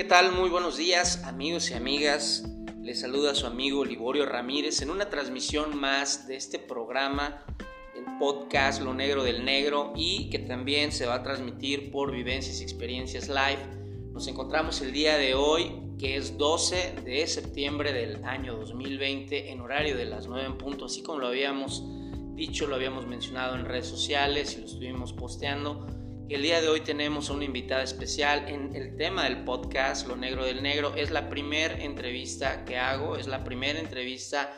¿Qué tal? Muy buenos días amigos y amigas. Les saluda su amigo Liborio Ramírez en una transmisión más de este programa, el podcast Lo Negro del Negro y que también se va a transmitir por Vivencias y Experiencias Live. Nos encontramos el día de hoy, que es 12 de septiembre del año 2020, en horario de las 9 en punto, así como lo habíamos dicho, lo habíamos mencionado en redes sociales y lo estuvimos posteando el día de hoy tenemos una invitada especial en el tema del podcast Lo Negro del Negro. Es la primera entrevista que hago, es la primera entrevista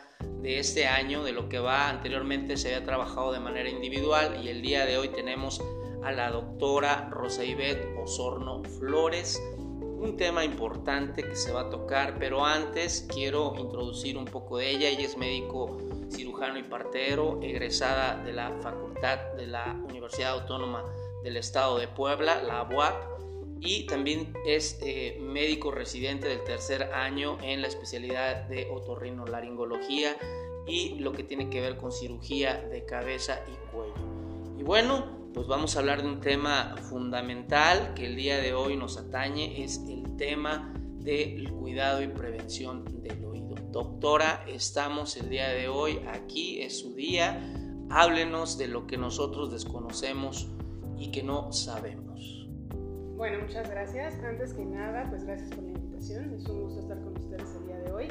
de este año, de lo que va. Anteriormente se había trabajado de manera individual y el día de hoy tenemos a la doctora Rosa Ivette Osorno Flores. Un tema importante que se va a tocar, pero antes quiero introducir un poco de ella. Ella es médico cirujano y partero, egresada de la Facultad de la Universidad Autónoma del Estado de Puebla, la UAP, y también es eh, médico residente del tercer año en la especialidad de otorrinolaringología y lo que tiene que ver con cirugía de cabeza y cuello. Y bueno, pues vamos a hablar de un tema fundamental que el día de hoy nos atañe, es el tema del cuidado y prevención del oído. Doctora, estamos el día de hoy aquí, es su día. Háblenos de lo que nosotros desconocemos y que no sabemos. Bueno, muchas gracias. Antes que nada, pues gracias por la invitación. Es un gusto estar con ustedes el día de hoy.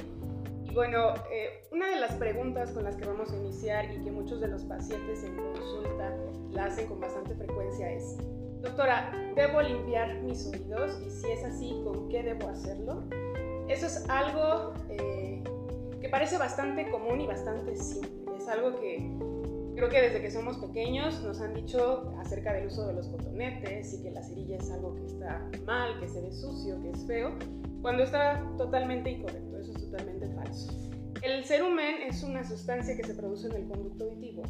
Y bueno, eh, una de las preguntas con las que vamos a iniciar y que muchos de los pacientes en consulta la hacen con bastante frecuencia es, doctora, ¿debo limpiar mis oídos? Y si es así, ¿con qué debo hacerlo? Eso es algo eh, que parece bastante común y bastante simple. Es algo que Creo que desde que somos pequeños nos han dicho acerca del uso de los cotonetes y que la cerilla es algo que está mal, que se ve sucio, que es feo, cuando está totalmente incorrecto, eso es totalmente falso. El cerumen es una sustancia que se produce en el conducto auditivo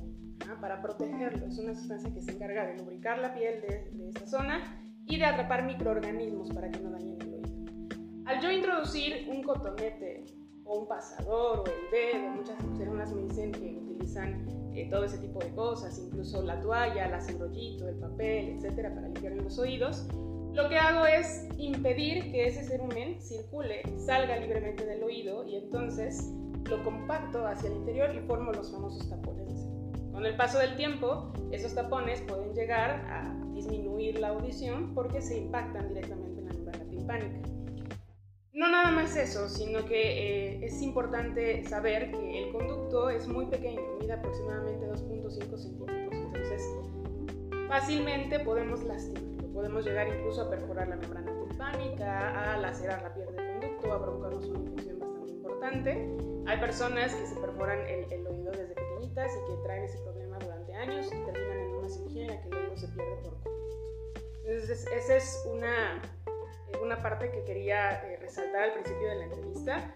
para protegerlo, es una sustancia que se encarga de lubricar la piel de, de esta zona y de atrapar microorganismos para que no dañen el oído. Al yo introducir un cotonete o un pasador o el dedo, muchas personas me dicen que utilizan eh, todo ese tipo de cosas, incluso la toalla, el enrollito, el papel, etcétera, para limpiar los oídos, lo que hago es impedir que ese cerumen circule, salga libremente del oído y entonces lo compacto hacia el interior y formo los famosos tapones Con el paso del tiempo, esos tapones pueden llegar a disminuir la audición porque se impactan directamente en la membrana timpánica. No nada más eso, sino que eh, es importante saber que el conducto es muy pequeño, mide aproximadamente 2.5 centímetros, entonces fácilmente podemos lastimarlo, podemos llegar incluso a perforar la membrana timpánica, a lacerar la piel del conducto, a provocarnos una infección bastante importante. Hay personas que se perforan el, el, oído desde pequeñitas y que traen ese problema durante años y terminan en una cirugía en la que el oído se pierde por completo. Entonces, esa es una una parte que quería eh, resaltar al principio de la entrevista.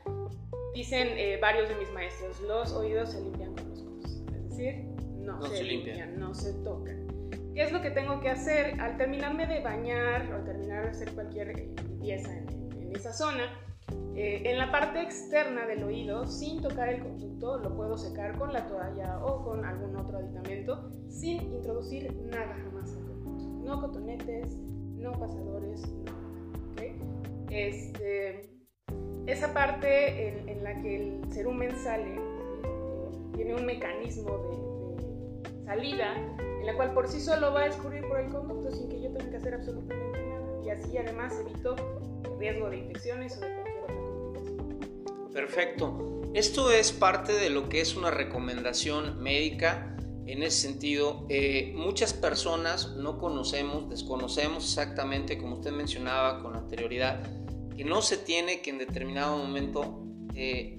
Dicen eh, varios de mis maestros, los oídos se limpian con los codos, es decir, no, se, limpian, no se tocan. ¿Qué es lo que tengo que hacer? Al terminarme de bañar o al terminar de hacer cualquier eh, limpieza en, en esa zona, en la parte externa del oído, sin tocar el conducto, lo puedo secar con la toalla o con algún otro aditamento, sin introducir nada jamás al conducto. No cotonetes, no pasadores, no este, esa parte en, la que el cerumen sale tiene un mecanismo de, salida en la cual por sí solo va a escurrir por el conducto sin que yo tenga que hacer absolutamente nada. Y así además evito el riesgo de infecciones o de cualquier otra complicación. Perfecto. Esto es parte de lo que es una recomendación médica en ese sentido, eh, muchas personas no conocemos, desconocemos exactamente, como usted mencionaba con anterioridad, que no se tiene que en determinado momento eh,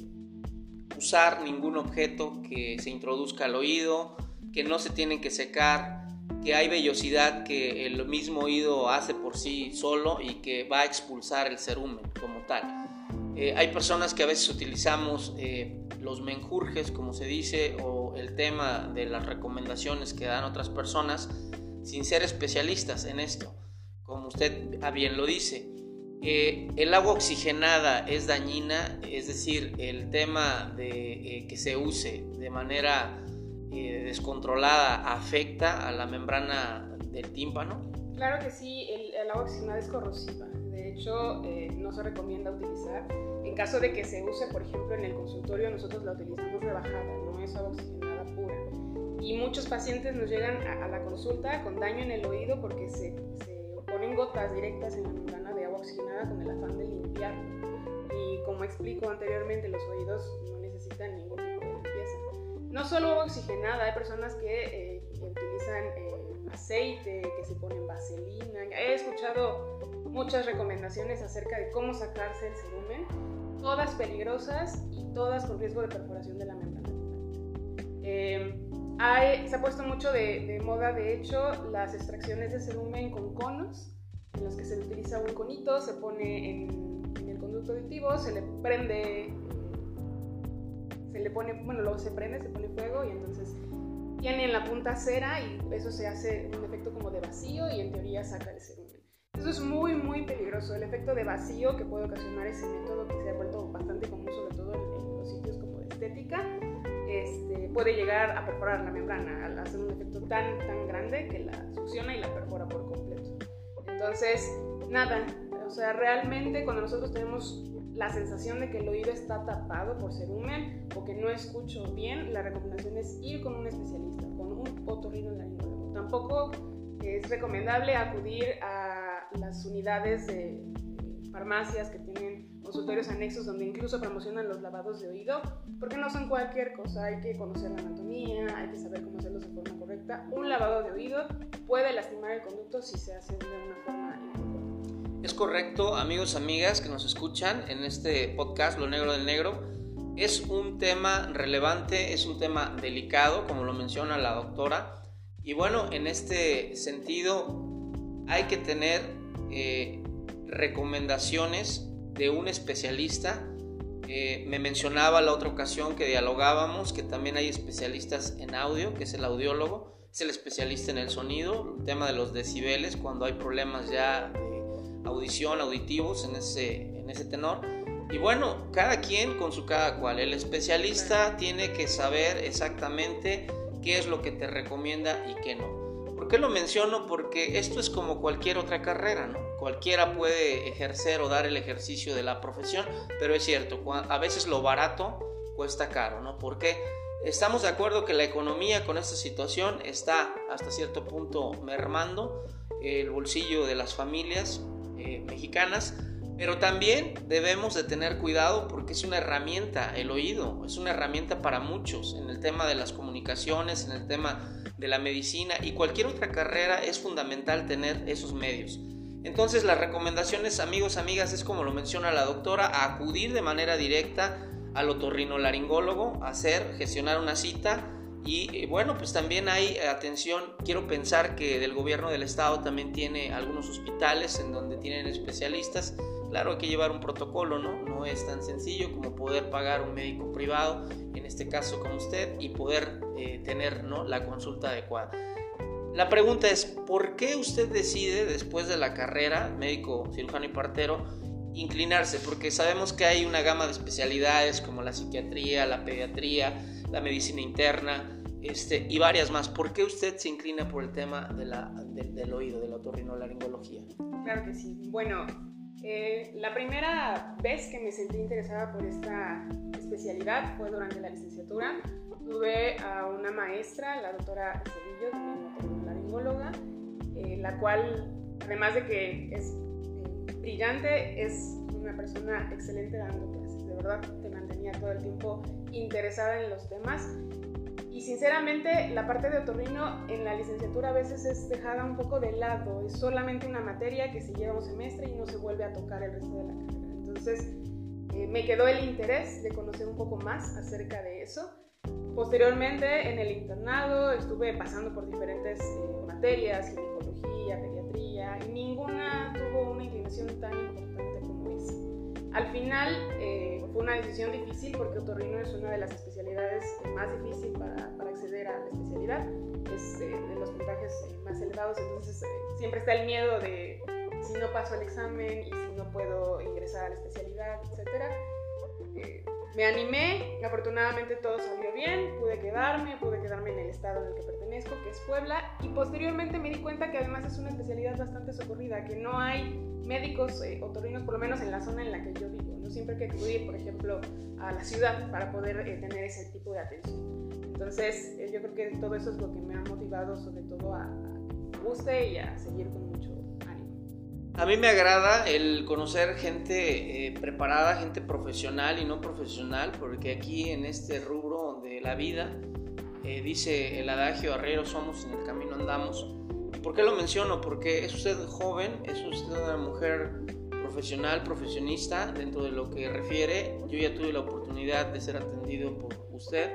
usar ningún objeto que se introduzca al oído, que no se tienen que secar, que hay vellosidad que el mismo oído hace por sí solo y que va a expulsar el cerumen como tal. Eh, hay personas que a veces utilizamos los menjurjes, como se dice, o el tema de las recomendaciones que dan otras personas, sin ser especialistas en esto. Como usted bien lo dice, eh, el agua oxigenada es dañina, es decir, el tema de eh, que se use de manera eh, descontrolada afecta a la membrana del tímpano. Claro que sí, el, agua oxigenada es corrosiva. De hecho, eh, no se recomienda utilizar. En caso de que se use, por ejemplo, en el consultorio, nosotros la utilizamos rebajada, no es agua oxigenada pura. Y muchos pacientes nos llegan a, la consulta con daño en el oído porque se, se ponen gotas directas en la membrana de oxigenada con el afán de limpiarlo. Y como explico anteriormente, los oídos no necesitan ningún tipo de limpieza. No solo oxigenada, hay personas que eh, utilizan eh, aceite, que se ponen vaselina. He escuchado muchas recomendaciones acerca de cómo sacarse el cerumen, todas peligrosas y todas con riesgo de perforación de la membrana. Eh, se ha puesto mucho de, moda, de hecho, las extracciones de cerumen con conos, en los que se utiliza un conito, se pone en, el conducto auditivo, se le prende, se le pone, bueno, luego se prende, se pone fuego y entonces tiene en la punta cera y eso se hace un efecto como de vacío y en teoría saca el cerumen. Eso es muy, muy peligroso. El efecto de vacío que puede ocasionar ese método que se ha vuelto bastante común, sobre todo en, los sitios como de estética, este, puede llegar a perforar la membrana al hacer un efecto tan, tan grande que la succiona y la perfora por completo. Entonces, nada, o sea, realmente cuando nosotros tenemos la sensación de que el oído está tapado por cerumen o que no escucho bien, la recomendación es ir con un especialista, con un otorrinolaringólogo. Tampoco es recomendable acudir a las unidades de farmacias que tienen consultorios anexos donde incluso promocionan los lavados de oído, porque no son cualquier cosa, hay que conocer la anatomía, hay que saber cómo hacerlos de forma correcta. Un lavado de oído puede lastimar el conducto si se hace de una forma es correcto, amigos, amigas que nos escuchan en este podcast Lo Negro del Negro. Es un tema relevante, es un tema delicado, como lo menciona la doctora. Y bueno, en este sentido hay que tener eh, recomendaciones de un especialista. Eh, me mencionaba la otra ocasión que dialogábamos que también hay especialistas en audio, que es el audiólogo, es el especialista en el sonido, el tema de los decibeles, cuando hay problemas ya audición, auditivos en ese, en ese tenor. Y bueno, cada quien con su cada cual. El especialista tiene que saber exactamente qué es lo que te recomienda y qué no. ¿Por qué lo menciono? Porque esto es como cualquier otra carrera, ¿no? Cualquiera puede ejercer o dar el ejercicio de la profesión, pero es cierto, a veces lo barato cuesta caro, ¿no? Porque estamos de acuerdo que la economía con esta situación está hasta cierto punto mermando el bolsillo de las familias eh, mexicanas, pero también debemos de tener cuidado porque es una herramienta, el oído, es una herramienta para muchos en el tema de las comunicaciones, en el tema de la medicina y cualquier otra carrera es fundamental tener esos medios. Entonces las recomendaciones, amigos, amigas, es como lo menciona la doctora, acudir de manera directa al otorrinolaringólogo, hacer, gestionar una cita y eh, bueno, pues también hay eh, atención, quiero pensar que del gobierno del estado también tiene algunos hospitales en donde tienen especialistas. Claro, hay que llevar un protocolo, ¿no? No es tan sencillo como poder pagar un médico privado, en este caso como usted, y poder eh, tener ¿no? la consulta adecuada. La pregunta es, ¿por qué usted decide después de la carrera, médico, cirujano y partero, inclinarse? Porque sabemos que hay una gama de especialidades como la psiquiatría, la pediatría, la medicina interna, este, y varias más. ¿Por qué usted se inclina por el tema de la, del oído, de la otorrinolaringología? Claro que sí. Bueno, eh, la primera vez que me sentí interesada por esta especialidad fue durante la licenciatura. Tuve a una maestra, la doctora Cedillo, también otorrinolaringóloga, eh, la cual, además de que es brillante, es una persona excelente dando clases. De verdad, te mantenía todo el tiempo interesada en los temas y sinceramente la parte de otorrino en la licenciatura a veces es dejada un poco de lado, es solamente una materia que se lleva un semestre y no se vuelve a tocar el resto de la carrera. Entonces eh, me quedó el interés de conocer un poco más acerca de eso. Posteriormente en el internado estuve pasando por diferentes eh, materias, ginecología, pediatría, y ninguna tuvo tan importante como esa. Al final eh, fue una decisión difícil porque otorrino es una de las especialidades más difíciles para, para, acceder a la especialidad, es eh, de los puntajes eh, más elevados, entonces siempre está el miedo de si no paso el examen y si no puedo ingresar a la especialidad, etc. me animé, afortunadamente todo salió bien, pude quedarme, pude quedarme en el estado en el que pertenezco, que es Puebla, y posteriormente me di cuenta que además es una especialidad bastante socorrida, que no hay médicos eh, otorrinos, por lo menos en la zona en la que yo vivo, no siempre hay que acudir, por ejemplo, a la ciudad para poder eh, tener ese tipo de atención. Entonces, eh, yo creo que todo eso es lo que me ha motivado sobre todo a, a guste y a seguir con a mí me agrada el conocer gente eh, preparada, gente profesional y no profesional, porque aquí en este rubro de la vida eh, dice el adagio arriero somos, en el camino andamos. ¿Por qué lo menciono? Porque es usted joven, es usted una mujer profesional, profesionista dentro de lo que refiere. Yo ya tuve la oportunidad de ser atendido por usted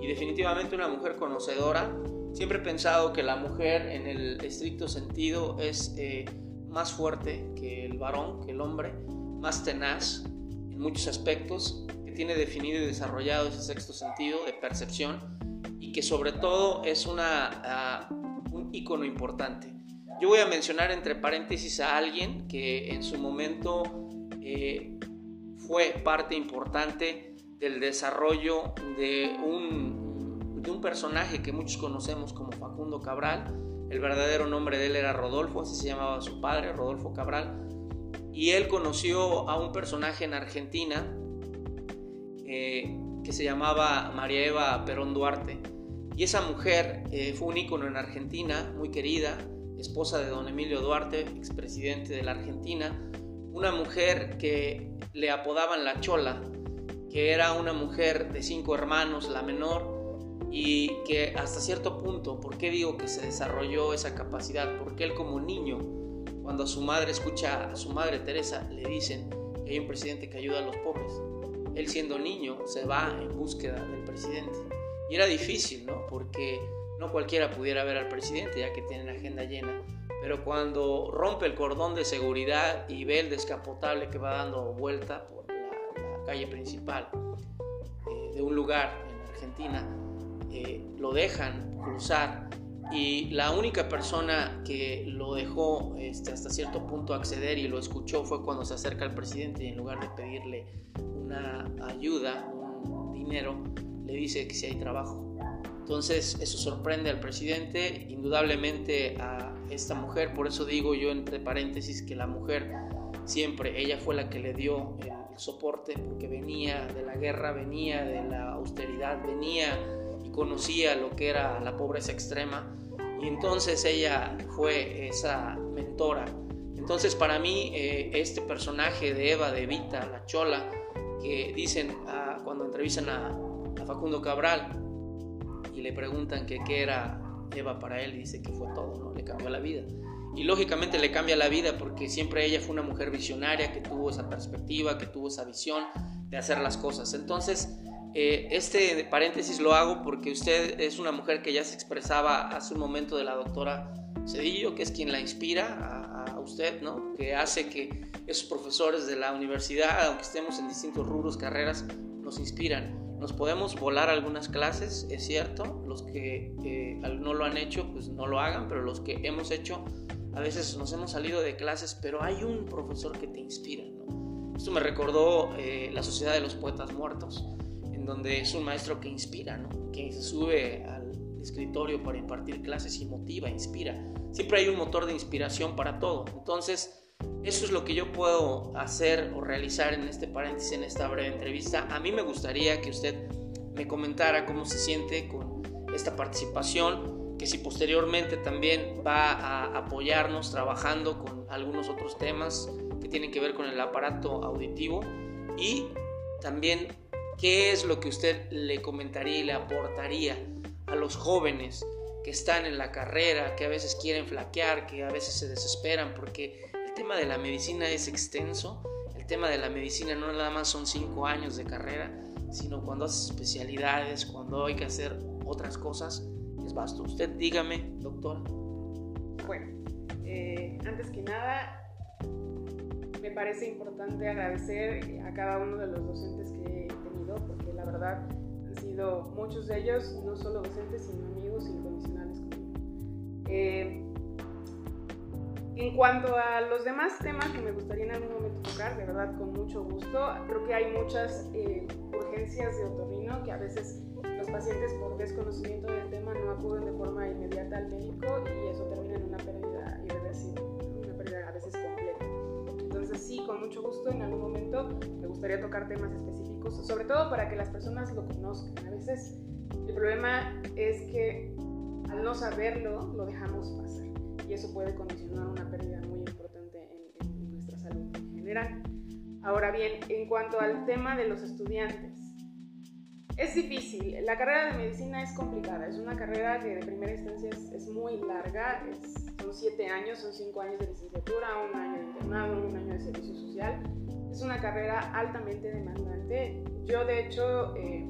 y definitivamente una mujer conocedora. Siempre he pensado que la mujer en el estricto sentido es... Eh, más fuerte que el varón, que el hombre, más tenaz en muchos aspectos, que tiene definido y desarrollado ese sexto sentido de percepción y que sobre todo es una, ah, un icono importante. Yo voy a mencionar entre paréntesis a alguien que en su momento eh, fue parte importante del desarrollo de un, de un personaje que muchos conocemos como Facundo Cabral, el verdadero nombre de él era Rodolfo, así se llamaba su padre, Rodolfo Cabral. Y él conoció a un personaje en Argentina eh, que se llamaba María Eva Perón Duarte. Y esa mujer eh, fue un ícono en Argentina, muy querida, esposa de don Emilio Duarte, expresidente de la Argentina. Una mujer que le apodaban la Chola, que era una mujer de cinco hermanos, la menor, y que hasta cierto punto, ¿por qué digo que se desarrolló esa capacidad? Porque él como niño, cuando a su madre escucha a su madre Teresa, le dicen que hay un presidente que ayuda a los pobres. Él siendo niño se va en búsqueda del presidente. Y era difícil, ¿no? Porque no cualquiera pudiera ver al presidente ya que tiene la agenda llena. Pero cuando rompe el cordón de seguridad y ve el descapotable que va dando vuelta por la, calle principal eh, de un lugar en Argentina, eh, lo dejan cruzar y la única persona que lo dejó este, hasta cierto punto acceder y lo escuchó fue cuando se acerca al presidente y en lugar de pedirle una ayuda, un dinero, le dice que si hay trabajo. Entonces eso sorprende al presidente, indudablemente a esta mujer, por eso digo yo entre paréntesis que la mujer siempre, ella fue la que le dio el soporte porque venía de la guerra, venía de la austeridad, venía conocía lo que era la pobreza extrema y entonces ella fue esa mentora. Entonces para mí eh, este personaje de Eva, de Evita, la chola, que dicen ah, cuando entrevistan a, Facundo Cabral y le preguntan que qué era Eva para él, dice que fue todo, ¿no? le cambió la vida. Y lógicamente le cambia la vida porque siempre ella fue una mujer visionaria que tuvo esa perspectiva, que tuvo esa visión de hacer las cosas. Entonces, eh, este paréntesis lo hago porque usted es una mujer que ya se expresaba hace un momento de la doctora Cedillo, que es quien la inspira a, usted, ¿no? que hace que esos profesores de la universidad, aunque estemos en distintos rubros, carreras, nos inspiran. Nos podemos volar algunas clases, es cierto, los que eh, no lo han hecho, pues no lo hagan, pero los que hemos hecho, a veces nos hemos salido de clases, pero hay un profesor que te inspira. ¿no? Esto me recordó eh, la Sociedad de los Poetas Muertos donde es un maestro que inspira, ¿no? que se sube al escritorio para impartir clases y motiva, inspira. Siempre hay un motor de inspiración para todo. Entonces, eso es lo que yo puedo hacer o realizar en este paréntesis, en esta breve entrevista. A mí me gustaría que usted me comentara cómo se siente con esta participación, que si posteriormente también va a apoyarnos trabajando con algunos otros temas que tienen que ver con el aparato auditivo y también ¿Qué es lo que usted le comentaría y le aportaría a los jóvenes que están en la carrera, que a veces quieren flaquear, que a veces se desesperan? Porque el tema de la medicina es extenso. El tema de la medicina no nada más son cinco años de carrera, sino cuando hace especialidades, cuando hay que hacer otras cosas, es vasto. Usted dígame, doctora. Bueno, eh, antes que nada, me parece importante agradecer a cada uno de los docentes que porque la verdad han sido muchos de ellos, no solo docentes, sino amigos incondicionales conmigo. Eh, En cuanto a los demás temas que me gustaría en algún momento tocar, de verdad con mucho gusto, creo que hay muchas eh, urgencias de otorrino que a veces los pacientes por desconocimiento del tema no acuden de forma inmediata al médico y eso termina en una pérdida irreversible, una pérdida a veces completa. Entonces sí, con mucho gusto en algún momento me gustaría tocar temas específicos, sobre todo para que las personas lo conozcan. A veces el problema es que al no saberlo lo dejamos pasar y eso puede condicionar una pérdida muy importante en, nuestra salud en general. Ahora bien, en cuanto al tema de los estudiantes, es difícil. La carrera de medicina es complicada. Es una carrera que de primera instancia es, muy larga. son siete años, son cinco años de licenciatura, un año de internado, un año de servicio social. Es una carrera altamente demandante. Yo, de hecho, eh,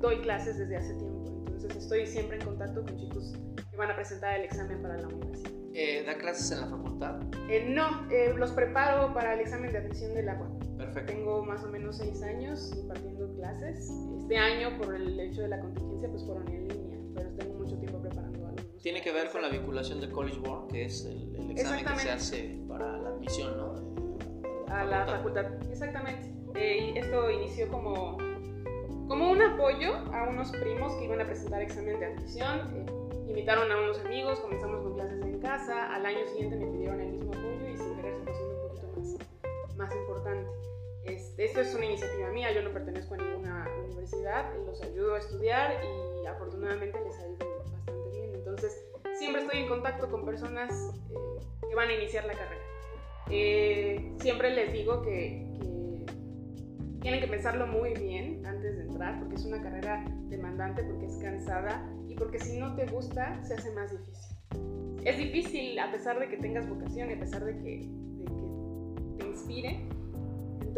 doy clases desde hace tiempo. Entonces, estoy siempre en contacto con chicos van a presentar el examen para la universidad. Eh, ¿Da clases en la facultad? Eh, no, eh, los preparo para el examen de admisión de la Perfecto. Tengo más o menos seis años impartiendo clases. Este año, por el hecho de la contingencia, pues fueron en línea, pero tengo mucho tiempo preparando alumnos. Tiene que ver con la vinculación de College Board, que es el, examen que se hace para la admisión, ¿no? a la facultad. Exactamente. y esto inició como, como un apoyo a unos primos que iban a presentar examen de admisión invitaron a unos amigos, comenzamos con clases en casa, al año siguiente me pidieron el mismo apoyo y sin querer se haciendo un poquito más, más esto es una iniciativa mía, yo no pertenezco a ninguna universidad, los ayudo a estudiar y afortunadamente les ha ido bastante bien. Entonces, siempre estoy en contacto con personas eh, que van a iniciar la carrera. Eh, siempre les digo que, que tienen que pensarlo muy bien antes de entrar, porque es una carrera demandante, porque es cansada porque si no te gusta, se hace más difícil. Es difícil a pesar de que tengas vocación y a pesar de que, te inspire.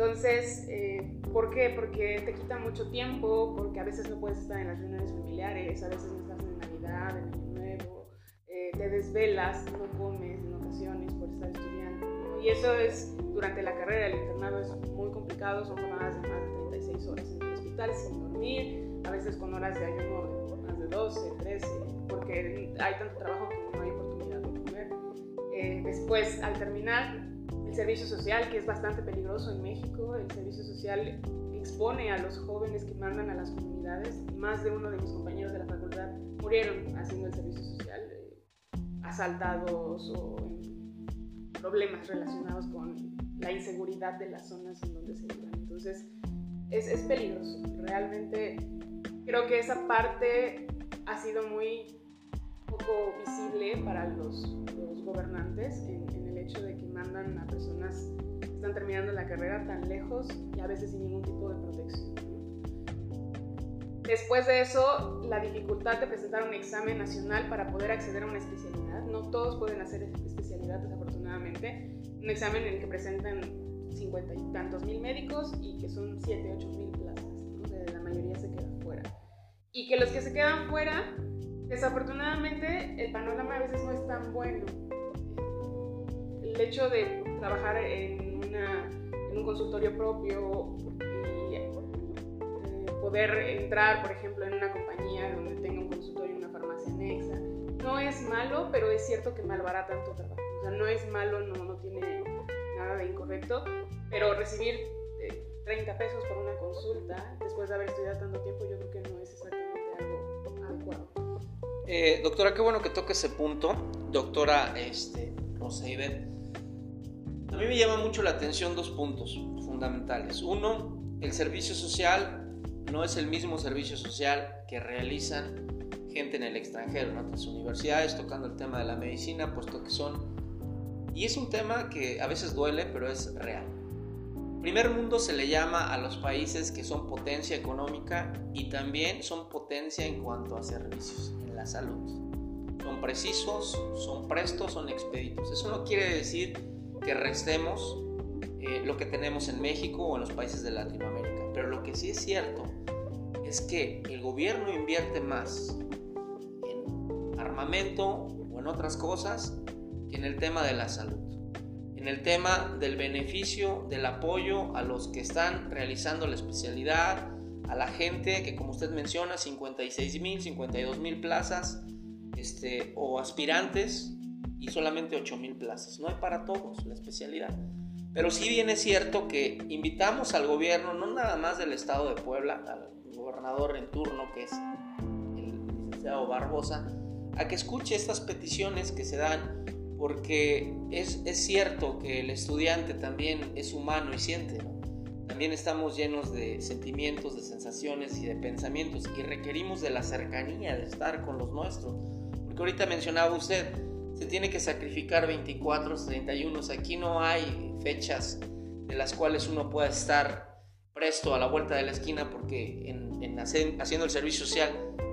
Entonces, eh, ¿por qué? Porque te quita mucho tiempo, porque a veces no puedes estar en las reuniones familiares, a veces no estás en Navidad, en Año Nuevo, eh, te desvelas, no comes en ocasiones por estar estudiando. Y eso es durante la carrera, el internado es muy complicado, son jornadas de más de 36 horas en el hospital sin dormir, a veces con horas de ayuno 12, 13, porque hay tanto trabajo que no hay oportunidad de comer. Eh, después, al terminar, el servicio social, que es bastante peligroso en México, el servicio social expone a los jóvenes que mandan a las comunidades. Más de uno de mis compañeros de la facultad murieron haciendo el servicio social, eh, asaltados o en problemas relacionados con la inseguridad de las zonas en donde se viven. Entonces, es, es peligroso. Realmente creo que esa parte ha sido muy poco visible para los, los gobernantes en, hecho de que mandan a personas que están terminando la carrera tan lejos y a veces sin ningún tipo de protección. Después de eso, la dificultad de presentar un examen nacional para poder acceder a una especialidad. No todos pueden hacer especialidad, desafortunadamente. Un examen en el que presentan cincuenta y tantos mil médicos y que son siete, ocho mil plazas. la mayoría se queda fuera y que los que se quedan fuera, desafortunadamente el panorama a veces no es tan bueno. El hecho de trabajar en, un consultorio propio y eh, poder entrar, por ejemplo, en una compañía donde tenga un consultorio y una farmacia anexa, no es malo, pero es cierto que malbarata tanto trabajo. O sea, no es malo, no, no tiene nada de incorrecto, pero recibir 30 pesos por una consulta, después de haber estudiado tanto tiempo, yo creo que no es exactamente algo adecuado. Eh, doctora, qué bueno que toque ese punto. Doctora este, Roseibet, a mí me llama mucho la atención dos puntos fundamentales. Uno, el servicio social no es el mismo servicio social que realizan gente en el extranjero, en otras universidades, tocando el tema de la medicina, puesto que son... Y es un tema que a veces duele, pero es real. Primer mundo se le llama a los países que son potencia económica y también son potencia en cuanto a servicios, en la salud. Son precisos, son prestos, son expeditos. Eso no quiere decir que restemos eh, lo que tenemos en México o en los países de Latinoamérica, pero lo que sí es cierto es que el gobierno invierte más en armamento o en otras cosas que en el tema de la salud en el tema del beneficio, del apoyo a los que están realizando la especialidad, a la gente que como usted menciona, 56 mil, 52 mil plazas este, o aspirantes y solamente 8 mil plazas. No hay para todos la especialidad. Pero sí bien es cierto que invitamos al gobierno, no nada más del estado de Puebla, al gobernador en turno, que es el licenciado Barbosa, a que escuche estas peticiones que se dan, porque es, es cierto que el estudiante también es humano y siente, también estamos llenos de sentimientos, de sensaciones y de pensamientos y requerimos de la cercanía, de estar con los nuestros. Porque ahorita mencionaba usted, se tiene que sacrificar 24, 31, aquí no hay fechas de las cuales uno pueda estar presto a la vuelta de la esquina porque en, en haciendo el servicio social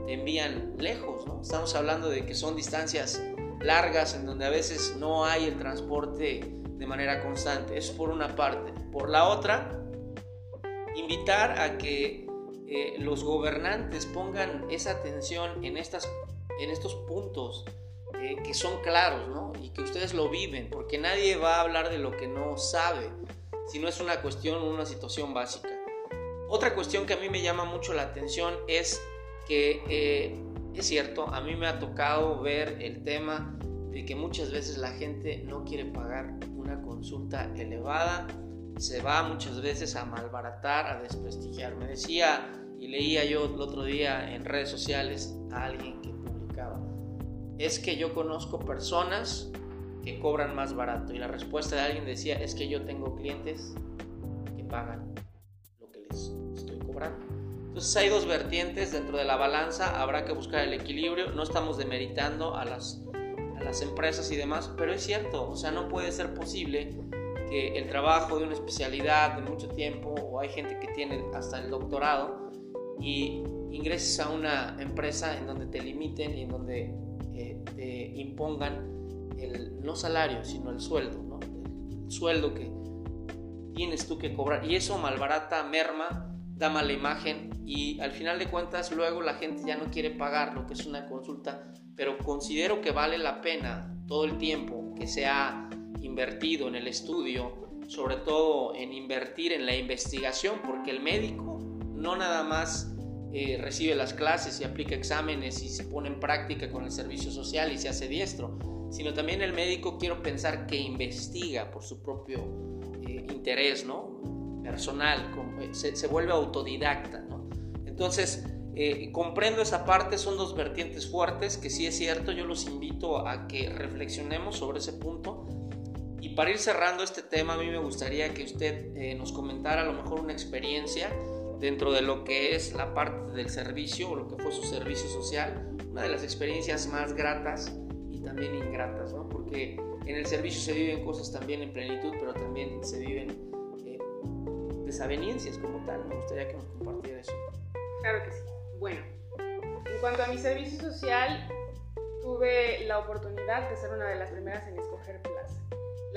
te envían lejos, ¿no? Estamos hablando de que son distancias largas en donde a veces no hay el transporte de manera constante. Eso por una parte. Por la otra, invitar a que eh, los gobernantes pongan esa atención en, estas, en estos puntos eh, que son claros ¿no? y que ustedes lo viven, porque nadie va a hablar de lo que no sabe, si no es una cuestión una situación básica. Otra cuestión que a mí me llama mucho la atención es que eh, es cierto, a mí me ha tocado ver el tema de que muchas veces la gente no quiere pagar una consulta elevada se va muchas veces a malbaratar, a desprestigiar. Me decía y leía yo el otro día en redes sociales a alguien que publicaba, es que yo conozco personas que cobran más barato. Y la respuesta de alguien decía, es que yo tengo clientes que pagan lo que les estoy cobrando. Entonces hay dos vertientes dentro de la balanza, habrá que buscar el equilibrio, no estamos demeritando a las, a las empresas y demás, pero es cierto, o sea, no puede ser posible que el trabajo de una especialidad de mucho tiempo, o hay gente que tiene hasta el doctorado, y ingreses a una empresa en donde te limiten y en donde te impongan el no salario, sino el sueldo, ¿no? el sueldo que tienes tú que cobrar. Y eso malbarata, merma, da mala imagen y al final de cuentas luego la gente ya no quiere pagar lo que es una consulta, pero considero que vale la pena todo el tiempo que sea invertido en el estudio, sobre todo en invertir en la investigación, porque el médico no nada más eh, recibe las clases y aplica exámenes y se pone en práctica con el servicio social y se hace diestro, sino también el médico quiero pensar que investiga por su propio eh, interés, ¿no? Personal, eh, se, vuelve autodidacta. Entonces, comprendo esa parte, son dos vertientes fuertes que sí es cierto, yo los invito a que reflexionemos sobre ese punto y para ir cerrando este tema, a mí me gustaría que usted nos comentara a lo mejor una experiencia dentro de lo que es la parte del servicio o lo que fue su servicio social, una de las experiencias más gratas y también ingratas, ¿no? Porque en el servicio se viven cosas también en plenitud, pero también se viven eh, desavenencias como tal. Me gustaría que nos compartiera eso. Claro que sí. Bueno, en cuanto a mi servicio social, tuve la oportunidad de ser una de las primeras en escoger plaza.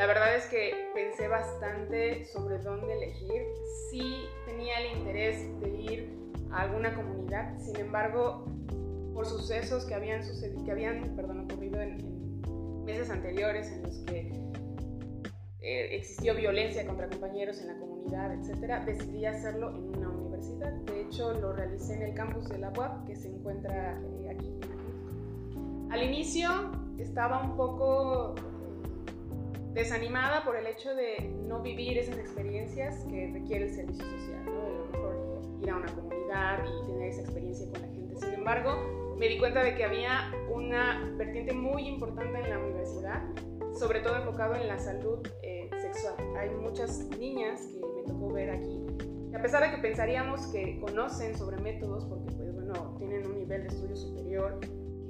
La verdad es que pensé bastante sobre dónde elegir. Sí tenía el interés de ir a alguna comunidad, sin embargo, por sucesos que habían, sucedido, que habían perdón, ocurrido en, meses anteriores en los que eh, existió violencia contra compañeros en la comunidad, etc., decidí hacerlo en una universidad. De hecho, lo realicé en el campus de la UAP, que se encuentra eh, aquí en Al inicio estaba un poco desanimada por el hecho de no vivir esas experiencias que requiere el servicio social, ¿no? De lo mejor ir a una comunidad y tener esa experiencia con la gente. Sin embargo, me di cuenta de que había una vertiente muy importante en la universidad, sobre todo enfocado en la salud eh, sexual. Hay muchas niñas que me tocó ver aquí, a pesar de que pensaríamos que conocen sobre métodos, porque pues bueno, tienen un nivel de estudio superior,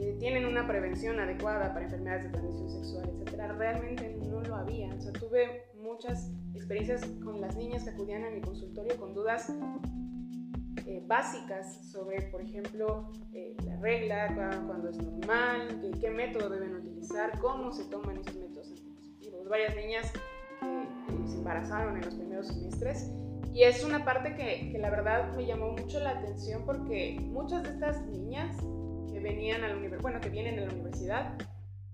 que tienen una prevención adecuada para enfermedades de transmisión sexual, etcétera, realmente no lo había. O sea, tuve muchas experiencias con las niñas que acudían a mi consultorio con dudas eh, básicas sobre, por ejemplo, eh, la regla, cuándo es normal, qué, qué, método deben utilizar, cómo se toman esos métodos anticonceptivos. Varias niñas que se embarazaron en los primeros semestres y es una parte que, que la verdad me llamó mucho la atención porque muchas de estas niñas venían a la bueno, que vienen a la universidad,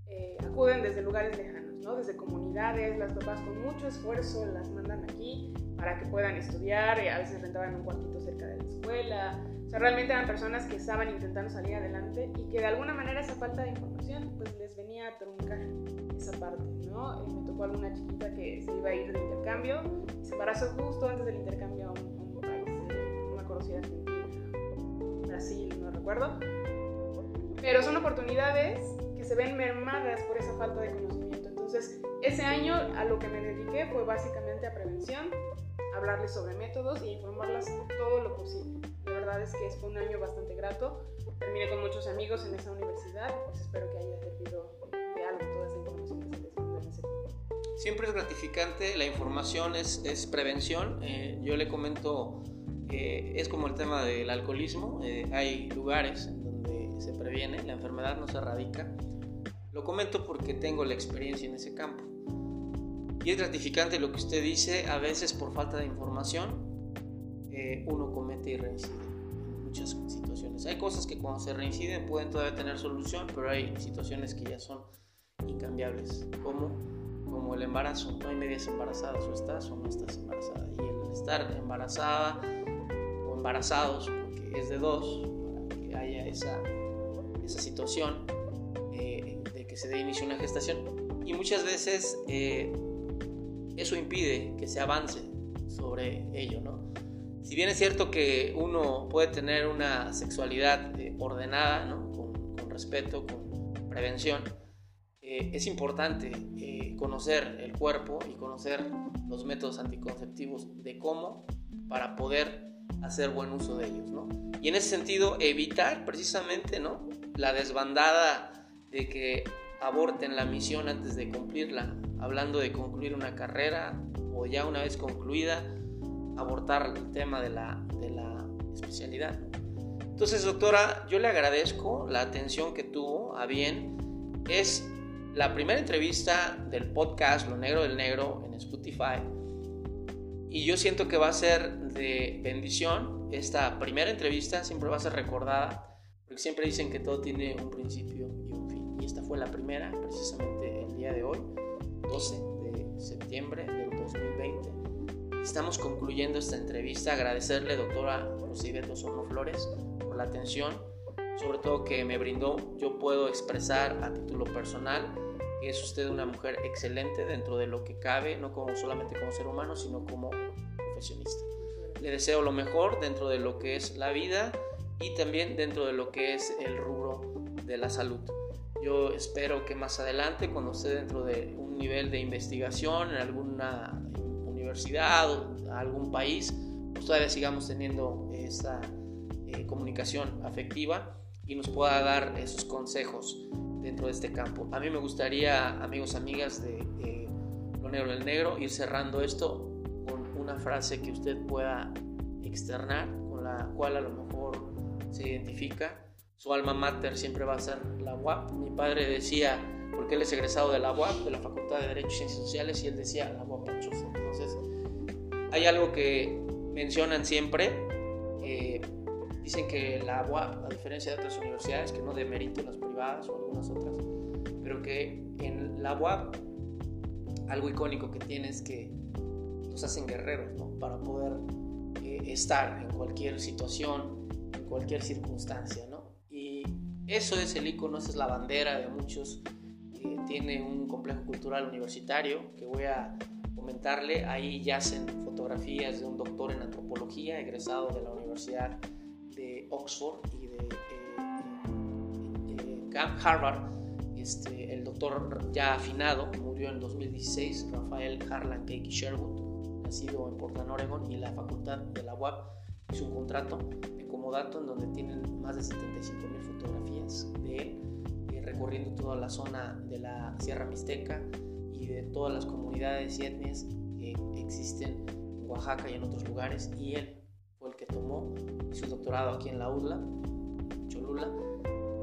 eh, acuden desde lugares lejanos, ¿no? Desde comunidades, las papás con mucho esfuerzo las mandan aquí para que puedan estudiar, y a veces rentaban un cuartito cerca de la escuela, O sea, realmente eran personas que estaban intentando salir adelante y que de alguna manera esa falta de información pues les venía a truncar esa parte, ¿no? Eh, me tocó alguna chiquita que se iba a ir de intercambio, se embarazó justo antes del intercambio a un, país, eh, una conocida Argentina, Brasil, no recuerdo. Pero son oportunidades que se ven mermadas por esa falta de conocimiento. Entonces, ese año a lo que me dediqué fue básicamente a prevención, hablarles sobre métodos y informarlas todo lo posible. La verdad es que fue un año bastante grato. Terminé con muchos amigos en esa universidad, pues espero que haya servido de algo toda esa información que se les dio en ese tiempo. Siempre es gratificante, la información es, es prevención. Eh, yo le comento, eh, es como el tema del alcoholismo, eh, hay lugares previene, la enfermedad no se erradica. Lo comento porque tengo la experiencia en ese campo. Y es gratificante lo que usted dice, a veces por falta de información eh, uno comete y reincide en muchas situaciones. Hay cosas que cuando se reinciden pueden todavía tener solución, pero hay situaciones que ya son incambiables, como, como el embarazo. No hay medias embarazadas, o estás o no estás embarazada. Y el estar embarazada o embarazados, porque es de dos, para que haya esa, esa situación eh, de que se dé inicio a una gestación. Y muchas veces eh, eso impide que se avance sobre ello, ¿no? Si bien es cierto que uno puede tener una sexualidad eh, ordenada, ¿no? con, con, respeto, con prevención, eh, es importante eh, conocer el cuerpo y conocer los métodos anticonceptivos de cómo para poder hacer buen uso de ellos, ¿no? Y en ese sentido, evitar precisamente, ¿no? La desbandada de que aborten la misión antes de cumplirla, hablando de concluir una carrera o ya una vez concluida, abortar el tema de la, de la especialidad. Entonces, doctora, yo le agradezco la atención que tuvo a bien. Es la primera entrevista del podcast Lo Negro del Negro en Spotify. Y yo siento que va a ser de bendición. Esta primera entrevista siempre va a ser recordada, porque siempre dicen que todo tiene un principio y un fin. Y esta fue la primera, precisamente el día de hoy. 12 de septiembre del 2020. Estamos concluyendo esta entrevista. Agradecerle, doctora Rosibet Osorno Flores, por la atención, sobre todo que me brindó. Yo puedo expresar a título personal que es usted una mujer excelente dentro de lo que cabe, no como solamente como ser humano, sino como profesionista. Le deseo lo mejor dentro de lo que es la vida y también dentro de lo que es el rubro de la salud. Yo espero que más adelante, cuando esté dentro de un nivel de investigación en alguna universidad o algún país, pues todavía sigamos teniendo esa eh, comunicación afectiva y nos pueda dar esos consejos dentro de este campo. A mí me gustaría, amigos, amigas de eh, Lo Negro del Negro, ir cerrando esto con una frase que usted pueda externar, con la cual a lo mejor se identifica su alma mater siempre va a ser la UAP. Mi padre decía, porque él es egresado de la UAP, de la Facultad de Derecho y Ciencias Sociales, y él decía la UAP Entonces, hay algo que mencionan siempre. Eh, dicen que la UAP, a diferencia de otras universidades, que no demerito las privadas o algunas otras, pero que en la UAP algo icónico que tiene es que nos hacen guerreros, ¿no? Para poder eh, estar en cualquier situación, cualquier circunstancia, ¿no? Eso es el icono, esa es la bandera de muchos. que tiene un complejo cultural universitario que voy a comentarle. Ahí yacen fotografías de un doctor en antropología egresado de la Universidad de Oxford y de, eh, eh, Harvard. Este, el doctor ya afinado murió en 2016, Rafael Harlan Cake Sherwood, nacido en Portland, Oregon, y la facultad de la UAP hizo un contrato de comodato en donde tienen más de 75 mil fotografías de él eh, recorriendo toda la zona de la Sierra Mixteca y de todas las comunidades y etnias que existen en Oaxaca y en otros lugares. Y él fue el que tomó su doctorado aquí en la UDLA, Cholula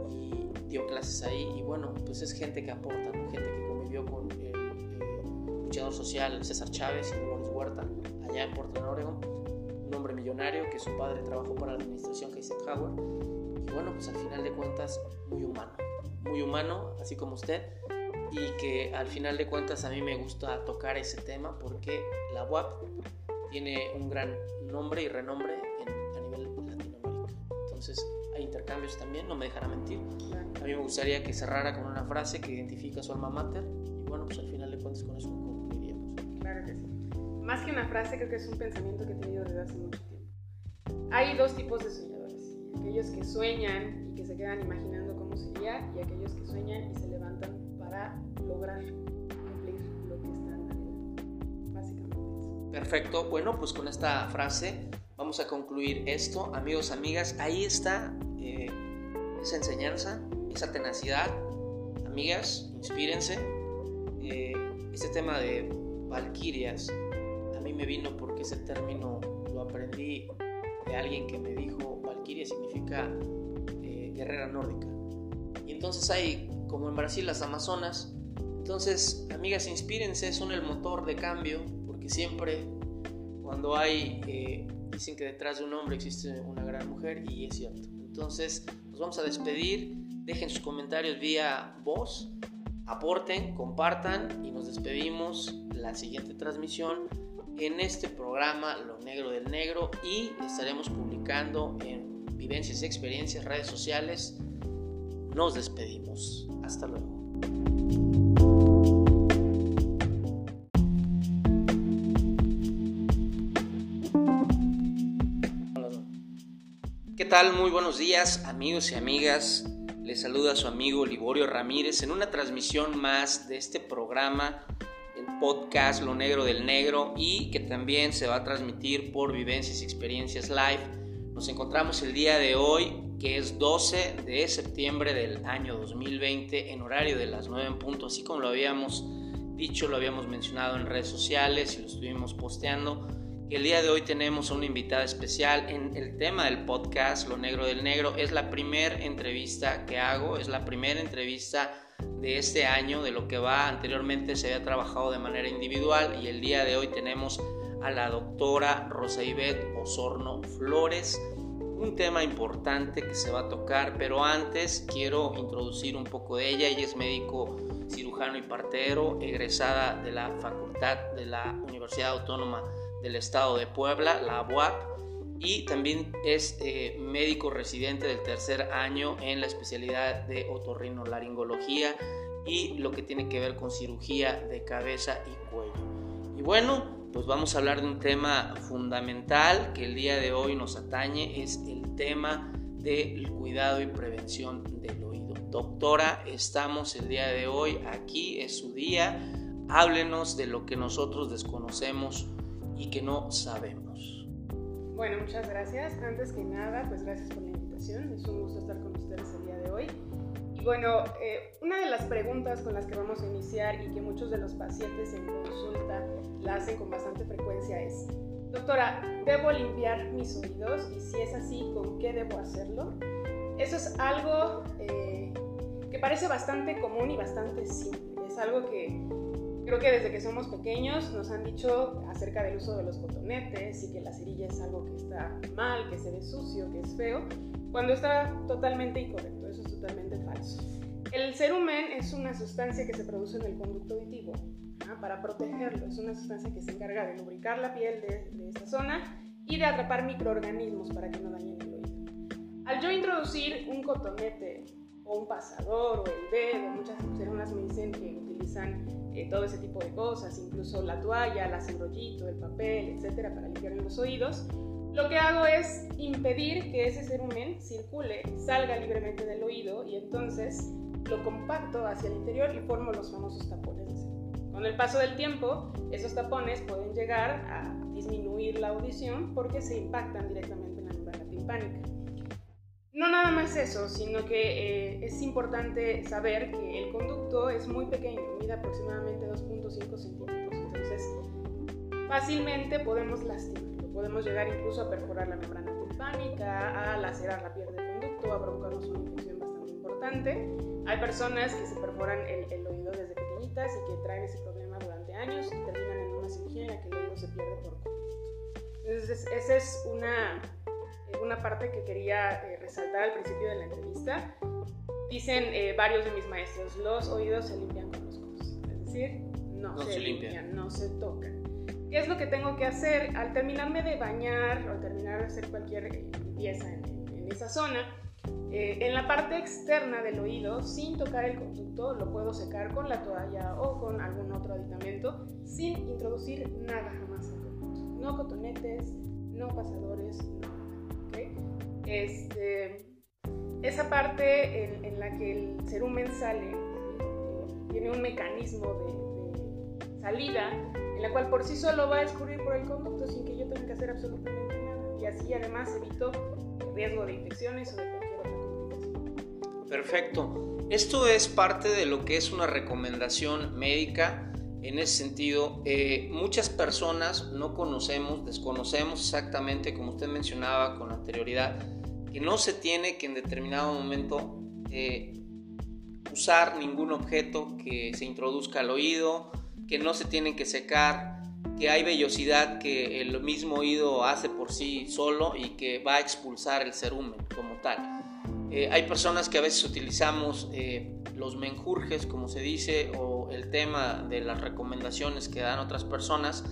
y dio clases ahí. Y bueno, pues es gente que aporta, gente que convivió con el, eh, luchador social César Chávez y Dolores Huerta allá en Portland, Oregon un hombre millonario que su padre trabajó para la administración Eisenhower y bueno, pues al final de cuentas muy humano, muy humano, así como usted, y que al final de cuentas a mí me gusta tocar ese tema porque la UAP tiene un gran nombre y renombre en, a nivel Latinoamérica. entonces hay intercambios también, no me dejará mentir. A mí me gustaría que cerrara con una frase que identifica su alma mater y bueno, pues al final de cuentas con eso concluiríamos. Claro que sí. Más que una frase, creo que es un pensamiento que he tenido desde hace mucho tiempo. Hay dos tipos de soñadores, aquellos que sueñan y que se quedan imaginando cómo sería y aquellos que sueñan y se levantan para lograr cumplir lo que están anhelando. Básicamente eso. Perfecto, bueno, pues con esta frase vamos a concluir esto. Amigos, amigas, ahí está eh, esa enseñanza, esa tenacidad. Amigas, inspírense. Eh, este tema de valquirias me vino porque ese término lo aprendí de alguien que me dijo valquiria significa eh, guerrera nórdica. Y entonces hay, como en Brasil, las Amazonas. Entonces, amigas, inspírense, son el motor de cambio, porque siempre cuando hay dicen que detrás de un hombre existe una gran mujer y es cierto. Entonces, nos vamos a despedir. Dejen sus comentarios vía voz, aporten, compartan y nos despedimos la siguiente transmisión en este programa Lo Negro del Negro y estaremos publicando en Vivencias y Experiencias, redes sociales. Nos despedimos. Hasta luego. tal? Muy buenos días amigos y amigas. Les saluda su amigo Liborio Ramírez en una transmisión más de este programa, podcast Lo Negro del Negro y que también se va a transmitir por Vivencias y Experiencias Live. Nos encontramos el día de hoy, que es 12 de septiembre del año 2020, en horario de las 9 en punto, así como lo habíamos dicho, lo habíamos mencionado en redes sociales y lo estuvimos posteando el día de hoy tenemos a una invitada especial en el tema del podcast Lo Negro del Negro. Es la primera entrevista que hago, es la primera entrevista de este año, de lo que va anteriormente se había trabajado de manera individual y el día de hoy tenemos a la doctora Rosa Ivette Osorno Flores. Un tema importante que se va a tocar, pero antes quiero introducir un poco de ella. Ella es médico cirujano y partero, egresada de la Facultad de la Universidad Autónoma del Estado de Puebla, la UAP, y también es eh, médico residente del tercer año en la especialidad de otorrinolaringología y lo que tiene que ver con cirugía de cabeza y cuello. Y bueno, pues vamos a hablar de un tema fundamental que el día de hoy nos atañe, es el tema del cuidado y prevención del oído. Doctora, estamos el día de hoy aquí, es su día. Háblenos de lo que nosotros desconocemos y que no sabemos. Bueno, muchas gracias. Antes que nada, pues gracias por la invitación. Es un gusto estar con ustedes el día de hoy. Y bueno, eh, una de las preguntas con las que vamos a iniciar y que muchos de los pacientes en consulta la hacen con bastante frecuencia es, doctora, ¿debo limpiar mis oídos? Y si es así, ¿con qué debo hacerlo? Eso es algo eh, que parece bastante común y bastante simple. Es algo que Creo que desde que somos pequeños nos han dicho acerca del uso de los cotonetes y que la cerilla es algo que está mal, que se ve sucio, que es feo, cuando está totalmente incorrecto, eso es totalmente falso. El cerumen es una sustancia que se produce en el conducto auditivo para protegerlo, es una sustancia que se encarga de lubricar la piel de, de zona y de atrapar microorganismos para que no dañen el oído. Al yo introducir un cotonete o un pasador o el dedo, muchas personas me dicen que utilizan eh, todo ese tipo de cosas, incluso la toalla, el enrollito, el papel, etcétera, para limpiar los oídos, lo que hago es impedir que ese cerumen circule, salga libremente del oído y entonces lo compacto hacia el interior y formo los famosos tapones Con el paso del tiempo, esos tapones pueden llegar a disminuir la audición porque se impactan directamente en la membrana timpánica. No nada más eso, sino que eh, es importante saber que el conducto es muy pequeño, mide aproximadamente 2.5 centímetros, entonces fácilmente podemos lastimarlo, podemos llegar incluso a perforar la membrana timpánica, a lacerar la piel del conducto, a provocarnos una infección bastante importante. Hay personas que se perforan el, el oído desde pequeñitas y que traen ese problema durante años y terminan en una cirugía en la que el oído se pierde por completo. Entonces, esa es una una parte que quería eh, resaltar al principio de la entrevista. Dicen eh, varios de mis maestros, los oídos se limpian con los codos, es decir, no, se, limpian, no se tocan. ¿Qué es lo que tengo que hacer? Al terminarme de bañar o al terminar de hacer cualquier eh, limpieza en, en esa zona. Eh, en la parte externa del oído, sin tocar el conducto, lo puedo secar con la toalla o con algún otro aditamento, sin introducir nada jamás al conducto. No cotonetes, no pasadores, no. Este, esa parte en, la que el cerumen sale eh, tiene un mecanismo de, de, salida en la cual por sí solo va a escurrir por el conducto sin que yo tenga que hacer absolutamente nada. Y así además evito el riesgo de infecciones o de cualquier otra complicación. Perfecto. Esto es parte de lo que es una recomendación médica. En ese sentido, eh, muchas personas no conocemos, desconocemos exactamente, como usted mencionaba con anterioridad, que no se tiene que en determinado momento eh, usar ningún objeto que se introduzca al oído, que no se tienen que secar, que hay vellosidad que el mismo oído hace por sí solo y que va a expulsar el cerumen como tal. Eh, hay personas que a veces utilizamos eh, los menjurjes, como se dice, o el tema de las recomendaciones que dan otras personas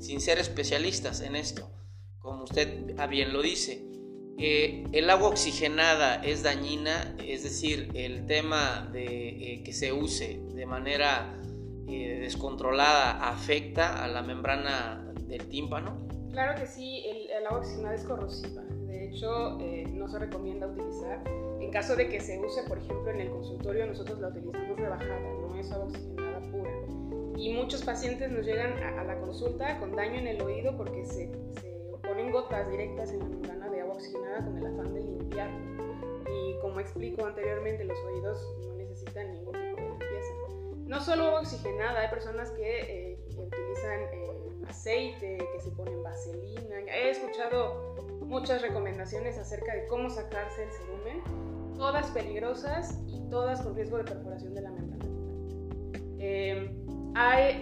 sin ser especialistas en esto, como usted bien lo dice el agua oxigenada es dañina, es decir, el tema de eh, que se use de manera eh, descontrolada afecta a la membrana del tímpano. Claro que sí, el, agua oxigenada es corrosiva. De hecho, eh, no se recomienda utilizar. En caso de que se use, por ejemplo, en el consultorio, nosotros la utilizamos rebajada, no es agua oxigenada pura. Y muchos pacientes nos llegan a, la consulta con daño en el oído porque se, ponen gotas directas en la membrana oxigenada con el afán de limpiar. Y como explico anteriormente, los oídos no necesitan ningún tipo de limpieza. No solo oxigenada, hay personas que eh, utilizan eh, aceite, que se ponen vaselina. He escuchado muchas recomendaciones acerca de cómo sacarse el cerumen, todas peligrosas y todas con riesgo de perforación de la membrana. Eh,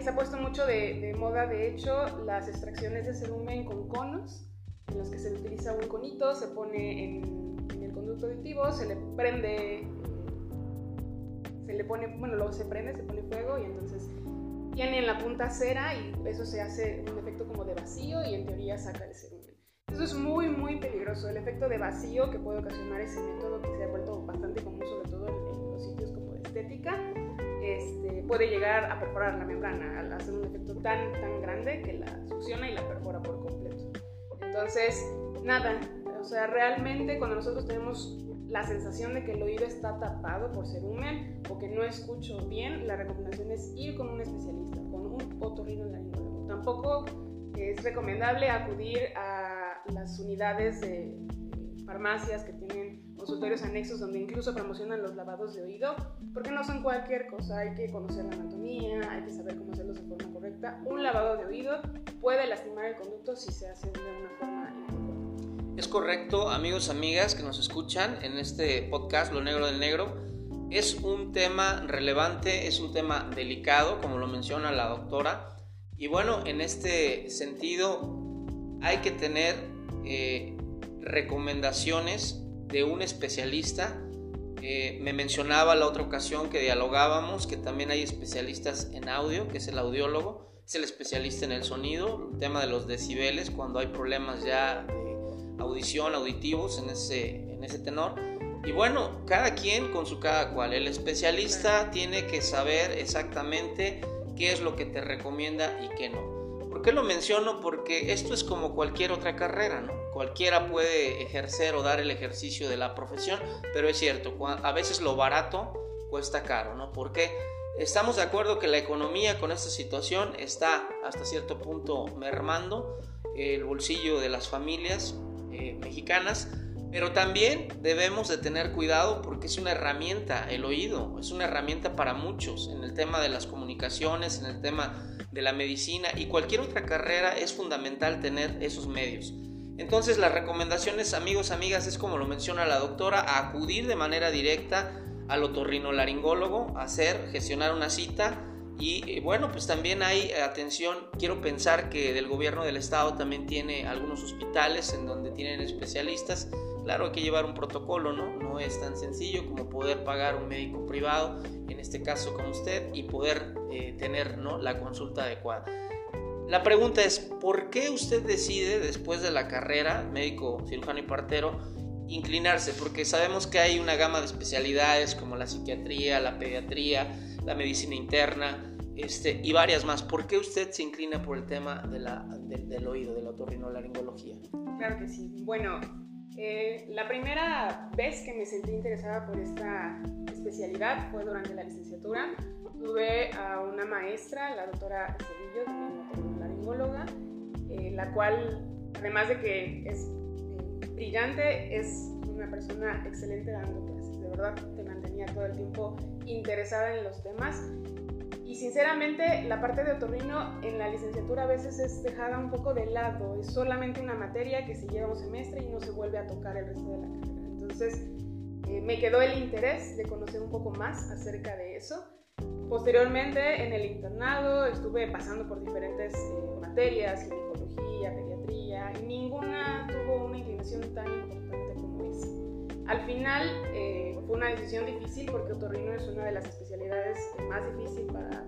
se ha puesto mucho de, de, moda, de hecho, las extracciones de cerumen con conos en los que se utiliza un conito, se pone en, el conducto auditivo, se le prende, se le pone, bueno, luego se prende, se pone fuego y entonces tiene en la punta cera y eso se hace un efecto como de vacío y en teoría saca el cerumen. Eso es muy, muy peligroso. El efecto de vacío que puede ocasionar ese método que se ha vuelto bastante común, sobre todo en, los sitios como de estética, este, puede llegar a perforar la membrana, al hacer un efecto tan, tan grande que la succiona y la perfora por completo. Entonces, nada, o sea, realmente cuando nosotros tenemos la sensación de que el oído está tapado por cerumen o que no escucho bien, la recomendación es ir con un especialista, con un otorrinolaringólogo. Tampoco es recomendable acudir a las unidades de farmacias que tienen consultorios anexos donde incluso promocionan los lavados de oído, porque no son cualquier cosa, hay que conocer la anatomía, hay que saber cómo hacerlos de forma correcta. Un lavado de oído puede lastimar el conducto si se hace de una forma. Es correcto, amigos, amigas que nos escuchan en este podcast Lo Negro del Negro. Es un tema relevante, es un tema delicado, como lo menciona la doctora. Y bueno, en este sentido hay que tener eh, recomendaciones de un especialista. Eh, me mencionaba la otra ocasión que dialogábamos que también hay especialistas en audio, que es el audiólogo es el especialista en el sonido, el tema de los decibeles, cuando hay problemas ya audición, auditivos en ese, en ese tenor. Y bueno, cada quien con su cada cual. El especialista tiene que saber exactamente qué es lo que te recomienda y qué no. ¿Por qué lo menciono? Porque esto es como cualquier otra carrera, ¿no? Cualquiera puede ejercer o dar el ejercicio de la profesión, pero es cierto, a veces lo barato cuesta caro, ¿no? ¿Por qué? Estamos de acuerdo que la economía con esta situación está hasta cierto punto mermando el bolsillo de las familias eh, mexicanas, pero también debemos de tener cuidado porque es una herramienta, el oído, es una herramienta para muchos en el tema de las comunicaciones, en el tema de la medicina y cualquier otra carrera es fundamental tener esos medios. Entonces las recomendaciones amigos, amigas, es como lo menciona la doctora, acudir de manera directa al otorrinolaringólogo, hacer, gestionar una cita y eh, bueno, pues también hay atención, quiero pensar que del gobierno del estado también tiene algunos hospitales en donde tienen especialistas. Claro, hay que llevar un protocolo, ¿no? No es tan sencillo como poder pagar un médico privado, en este caso como usted, y poder eh, tener ¿no? la consulta adecuada. La pregunta es, ¿por qué usted decide después de la carrera, médico, cirujano y partero, inclinarse, porque sabemos que hay una gama de especialidades como la psiquiatría, la pediatría, la medicina interna este, y varias más. ¿Por qué usted se inclina por el tema de la, del oído, de la otorrinolaringología? Claro que sí. Bueno, eh, la primera vez que me sentí interesada por esta especialidad fue durante la licenciatura. Tuve a una maestra, la doctora Cedillo, también otorrinolaringóloga, eh, la cual, además de que es eh, brillante, es una persona excelente dando clases. De verdad, te todo el tiempo interesada en los temas y sinceramente, la parte de otorrino en la licenciatura a veces es dejada un poco de lado. Es solamente una materia que se lleva un semestre y no se vuelve a tocar el resto de la carrera. Entonces, eh, me quedó el interés de conocer un poco más acerca de eso. Posteriormente, en el internado, estuve pasando por diferentes eh, materias, ginecología, pediatría, y ninguna tuvo una inclinación tan importante. Al final, eh, fue una decisión difícil porque otorrino es una de las especialidades más difíciles para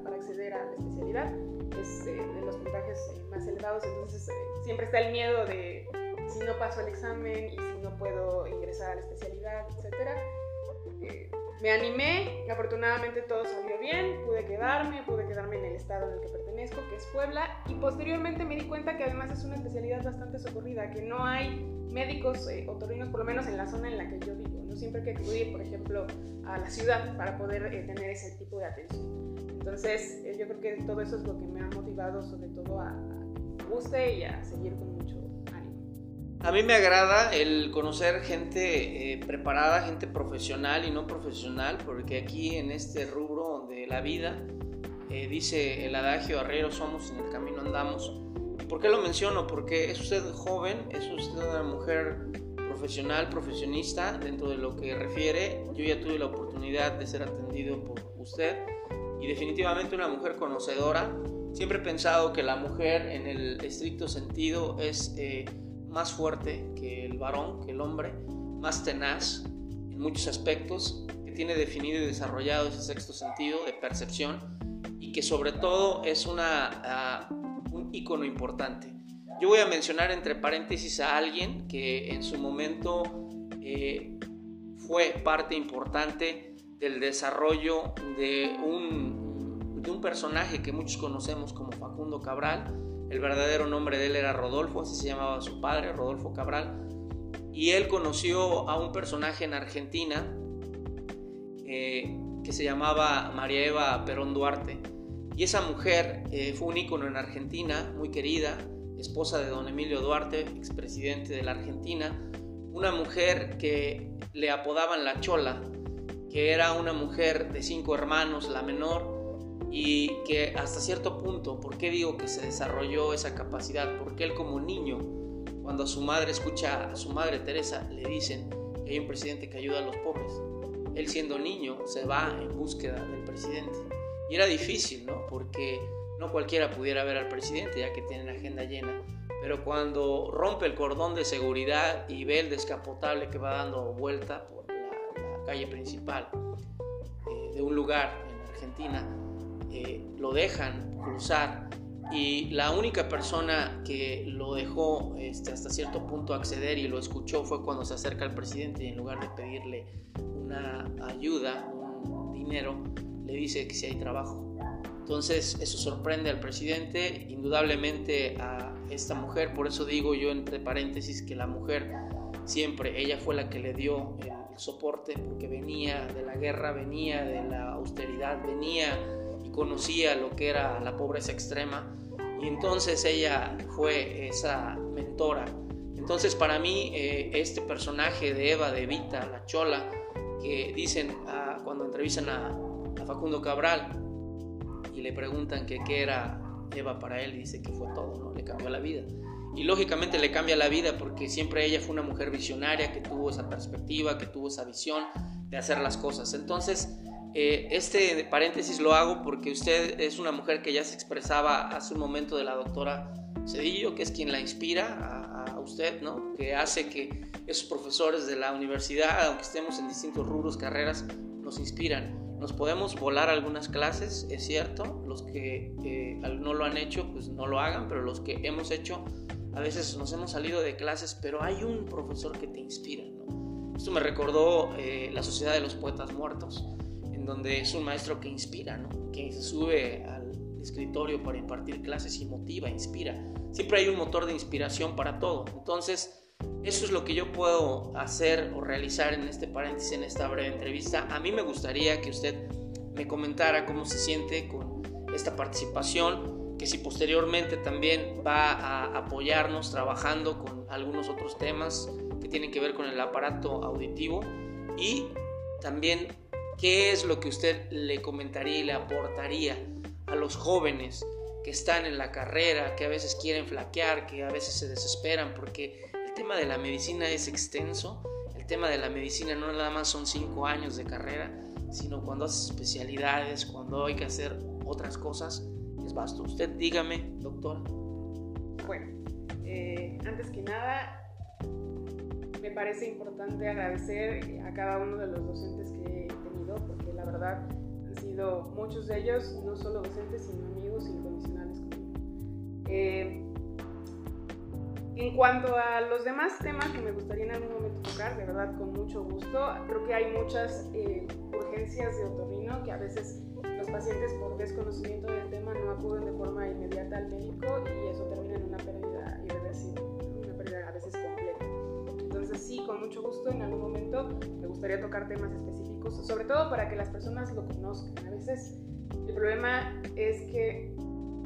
a la especialidad, es eh, de los puntajes eh, más elevados, entonces eh, siempre está el miedo de si no paso el examen y si no puedo ingresar a la especialidad, etc. me animé, afortunadamente todo salió bien, pude quedarme, pude quedarme en el estado en el que pertenezco, que es Puebla, y posteriormente me di cuenta que además es una especialidad bastante socorrida, que no hay médicos otorrinos, por lo menos en la zona en la que yo vivo. No siempre hay que acudir, por ejemplo, a la ciudad para poder tener ese tipo de atención. Entonces, eh, yo creo que todo eso es lo que me ha motivado sobre todo a, a guste y a seguir con. A mí me agrada el conocer gente eh, preparada, gente profesional y no profesional, porque aquí en este rubro de la vida eh, dice el adagio, arriero somos, en el camino andamos. ¿Por qué lo menciono? Porque es usted joven, es usted una mujer profesional, profesionista dentro de lo que refiere. Yo ya tuve la oportunidad de ser atendido por usted y definitivamente una mujer conocedora. Siempre he pensado que la mujer en el estricto sentido es eh, más fuerte que el varón, que el hombre, más tenaz en muchos aspectos, que tiene definido y desarrollado ese sexto sentido de percepción y que sobre todo es una, ah, un icono importante. Yo voy a mencionar entre paréntesis a alguien que en su momento eh, fue parte importante del desarrollo de un, de un personaje que muchos conocemos como Facundo Cabral. El verdadero nombre de él era Rodolfo, así se llamaba su padre, Rodolfo Cabral. Y él conoció a un personaje en Argentina eh, que se llamaba María Eva Perón Duarte. Y esa mujer eh, fue un ícono en Argentina, muy querida, esposa de don Emilio Duarte, expresidente de la Argentina. Una mujer que le apodaban la Chola, que era una mujer de cinco hermanos, la menor, y que hasta cierto punto, ¿por qué digo que se desarrolló esa capacidad? Porque él como niño, cuando a su madre escucha a su madre Teresa, le dicen que hay un presidente que ayuda a los pobres. Él siendo niño se va en búsqueda del presidente. Y era difícil, ¿no? Porque no cualquiera pudiera ver al presidente ya que tienen agenda llena. Pero cuando rompe el cordón de seguridad y ve el descapotable que va dando vuelta por calle principal eh, de un lugar en Argentina, eh, lo dejan cruzar y la única persona que lo dejó este, hasta cierto punto acceder y lo escuchó fue cuando se acerca al presidente y en lugar de pedirle una ayuda, un dinero, le dice que si hay trabajo. Entonces eso sorprende al presidente, indudablemente a esta mujer, por eso digo yo entre paréntesis que la mujer siempre, ella fue la que le dio el soporte porque venía de la guerra, venía de la austeridad, venía conocía lo que era la pobreza extrema y entonces ella fue esa mentora. Entonces para mí eh, este personaje de Eva, de Evita, la chola, que dicen ah, cuando entrevistan a, Facundo Cabral y le preguntan que qué era Eva para él, dice que fue todo, ¿no? le cambió la vida y lógicamente le cambia la vida porque siempre ella fue una mujer visionaria que tuvo esa perspectiva, que tuvo esa visión de hacer las cosas. Entonces, eh, este paréntesis lo hago porque usted es una mujer que ya se expresaba hace un momento de la doctora Cedillo, que es quien la inspira a, usted, ¿no? que hace que esos profesores de la universidad, aunque estemos en distintos rubros, carreras, nos inspiran. Nos podemos volar algunas clases, es cierto, los que eh, no lo han hecho, pues no lo hagan, pero los que hemos hecho, a veces nos hemos salido de clases, pero hay un profesor que te inspira, ¿no? Esto me recordó eh, la Sociedad de los Poetas Muertos, donde es un maestro que inspira, ¿no? que se sube al escritorio para impartir clases y motiva, inspira. Siempre hay un motor de inspiración para todo. Entonces, eso es lo que yo puedo hacer o realizar en este paréntesis, en esta breve entrevista. A mí me gustaría que usted me comentara cómo se siente con esta participación, que si posteriormente también va a apoyarnos trabajando con algunos otros temas que tienen que ver con el aparato auditivo y también qué es lo que usted le comentaría y le aportaría a los jóvenes que están en la carrera, que a veces quieren flaquear, que a veces se desesperan porque el tema de la medicina es extenso. El tema de la medicina no nada más son cinco años de carrera, sino cuando haces especialidades, cuando hay que hacer otras cosas, es vasto. Usted dígame, doctora. Bueno, eh, antes que nada, me parece importante agradecer a cada uno de los docentes que porque la verdad han sido muchos de ellos, no solo docentes, sino amigos incondicionales conmigo. Eh, en cuanto a los demás temas que me gustaría en algún momento tocar, de verdad con mucho gusto, creo que hay muchas eh, urgencias de otorrino que a veces los pacientes por desconocimiento del tema no acuden de forma inmediata al médico y eso termina en una pérdida irreversible, una pérdida a veces completa. Entonces sí, con mucho gusto en algún momento me gustaría tocar temas específicos, sobre todo para que las personas lo conozcan. A veces el problema es que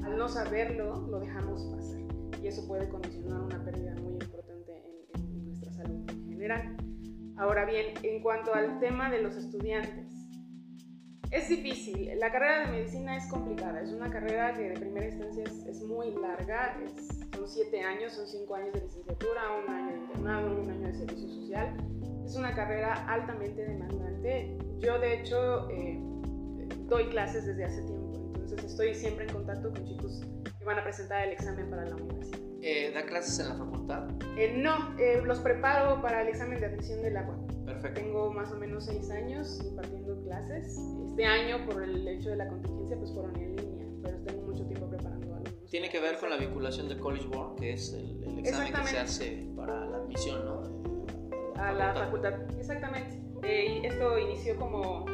al no saberlo lo dejamos pasar y eso puede condicionar una pérdida muy importante en, nuestra salud en general. Ahora bien, en cuanto al tema de los estudiantes, es difícil. La carrera de medicina es complicada. Es una carrera que de primera instancia es, muy larga. son siete años, son cinco años de licenciatura, un año de internado, un año de servicio social. Es una carrera altamente demandante. Yo, de hecho, eh, doy clases desde hace tiempo. Entonces, estoy siempre en contacto con chicos van a presentar el examen para la universidad. Eh, ¿Da clases en la facultad? Eh, no, eh, los preparo para el examen de admisión del agua. Perfecto. Tengo más o menos seis años impartiendo clases. Este año, por el hecho de la contingencia, pues fueron en línea, pero tengo mucho tiempo preparando alumnos. Tiene que ver con la vinculación del College Board, que es el, el examen que se hace para la admisión, ¿no? A la facultad, exactamente. y esto inició como,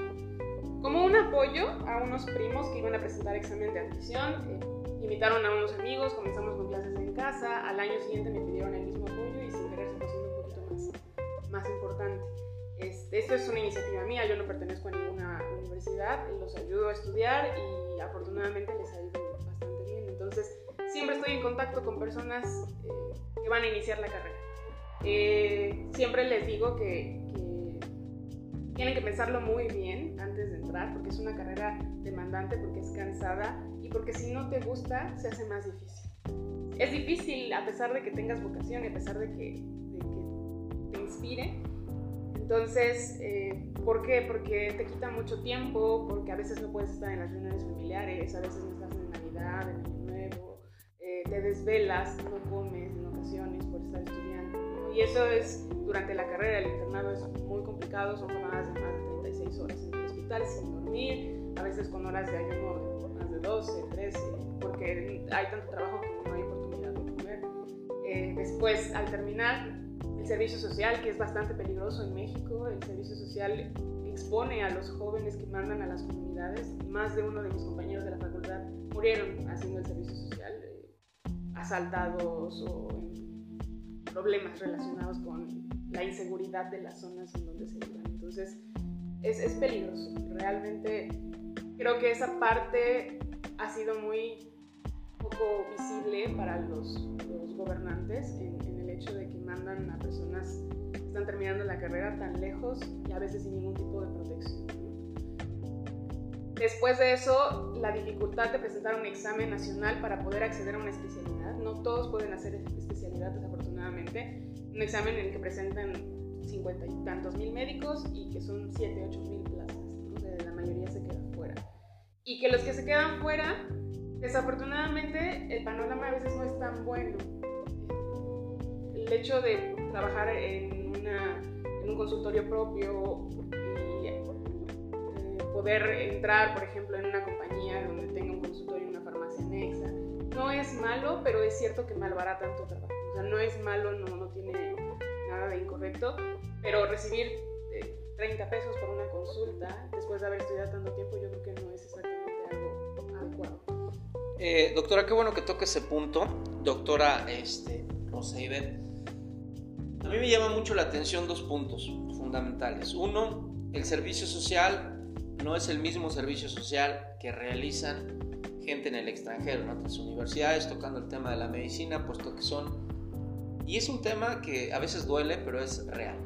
como un apoyo a unos primos que iban a presentar examen de admisión invitaron a unos amigos, comenzamos con clases en casa, al año siguiente me pidieron el mismo apoyo y sin querer se fue haciendo un poquito más, más importante. Este, esto es una iniciativa mía, yo no pertenezco a ninguna universidad, los ayudo a estudiar y afortunadamente les ha ido bastante bien. Entonces, siempre estoy en contacto con personas eh, que van a iniciar la carrera. Eh, siempre les digo que, que tienen que pensarlo muy bien antes de entrar, porque es una carrera demandante, porque es cansada porque si no te gusta, se hace más difícil. Es difícil a pesar de que tengas vocación y a pesar de que, te inspire. Entonces, eh, ¿por qué? Porque te quita mucho tiempo, porque a veces no puedes estar en las reuniones familiares, a veces no estás en Navidad, en Año Nuevo, eh, te desvelas, no comes en ocasiones por estar estudiando. Y eso es, durante la carrera, el internado es muy complicado, son jornadas de más de 36 horas en el hospital sin dormir, a veces con horas de ayuno 12, 13, porque hay tanto trabajo que no hay oportunidad de comer. Eh, después, al terminar, el servicio social, que es bastante peligroso en México, el servicio social expone a los jóvenes que mandan a las comunidades. Más de uno de mis compañeros de la facultad murieron haciendo el servicio social, eh, asaltados o en problemas relacionados con la inseguridad de las zonas en donde se viven. Entonces, es, es peligroso. Realmente creo que esa parte ha sido muy poco visible para los, los gobernantes en, el hecho de que mandan a personas que están terminando la carrera tan lejos y a veces sin ningún tipo de protección. Después de eso, la dificultad de presentar un examen nacional para poder acceder a una especialidad. No todos pueden hacer desafortunadamente. Un examen en el que presentan cincuenta y tantos mil médicos y que son siete, ocho mil plazas. la mayoría se queda fuera y que los que se quedan fuera, desafortunadamente el panorama a veces no es tan bueno. El hecho de trabajar en, un consultorio propio y eh, poder entrar, por ejemplo, en una compañía donde tenga un consultorio y una farmacia anexa, no es malo, pero es cierto que malbarata tu trabajo. Sea, no es malo, no, no tiene nada de incorrecto, pero recibir 30 pesos por una consulta después de haber estudiado tanto tiempo, yo creo que no es exactamente algo adecuado. Eh, doctora, qué bueno que toque ese punto. Doctora este, Rosa a mí me llama mucho la atención dos puntos fundamentales. Uno, el servicio social no es el mismo servicio social que realizan gente en el extranjero, en otras universidades, tocando el tema de la medicina, puesto que son... Y es un tema que a veces duele, pero es real.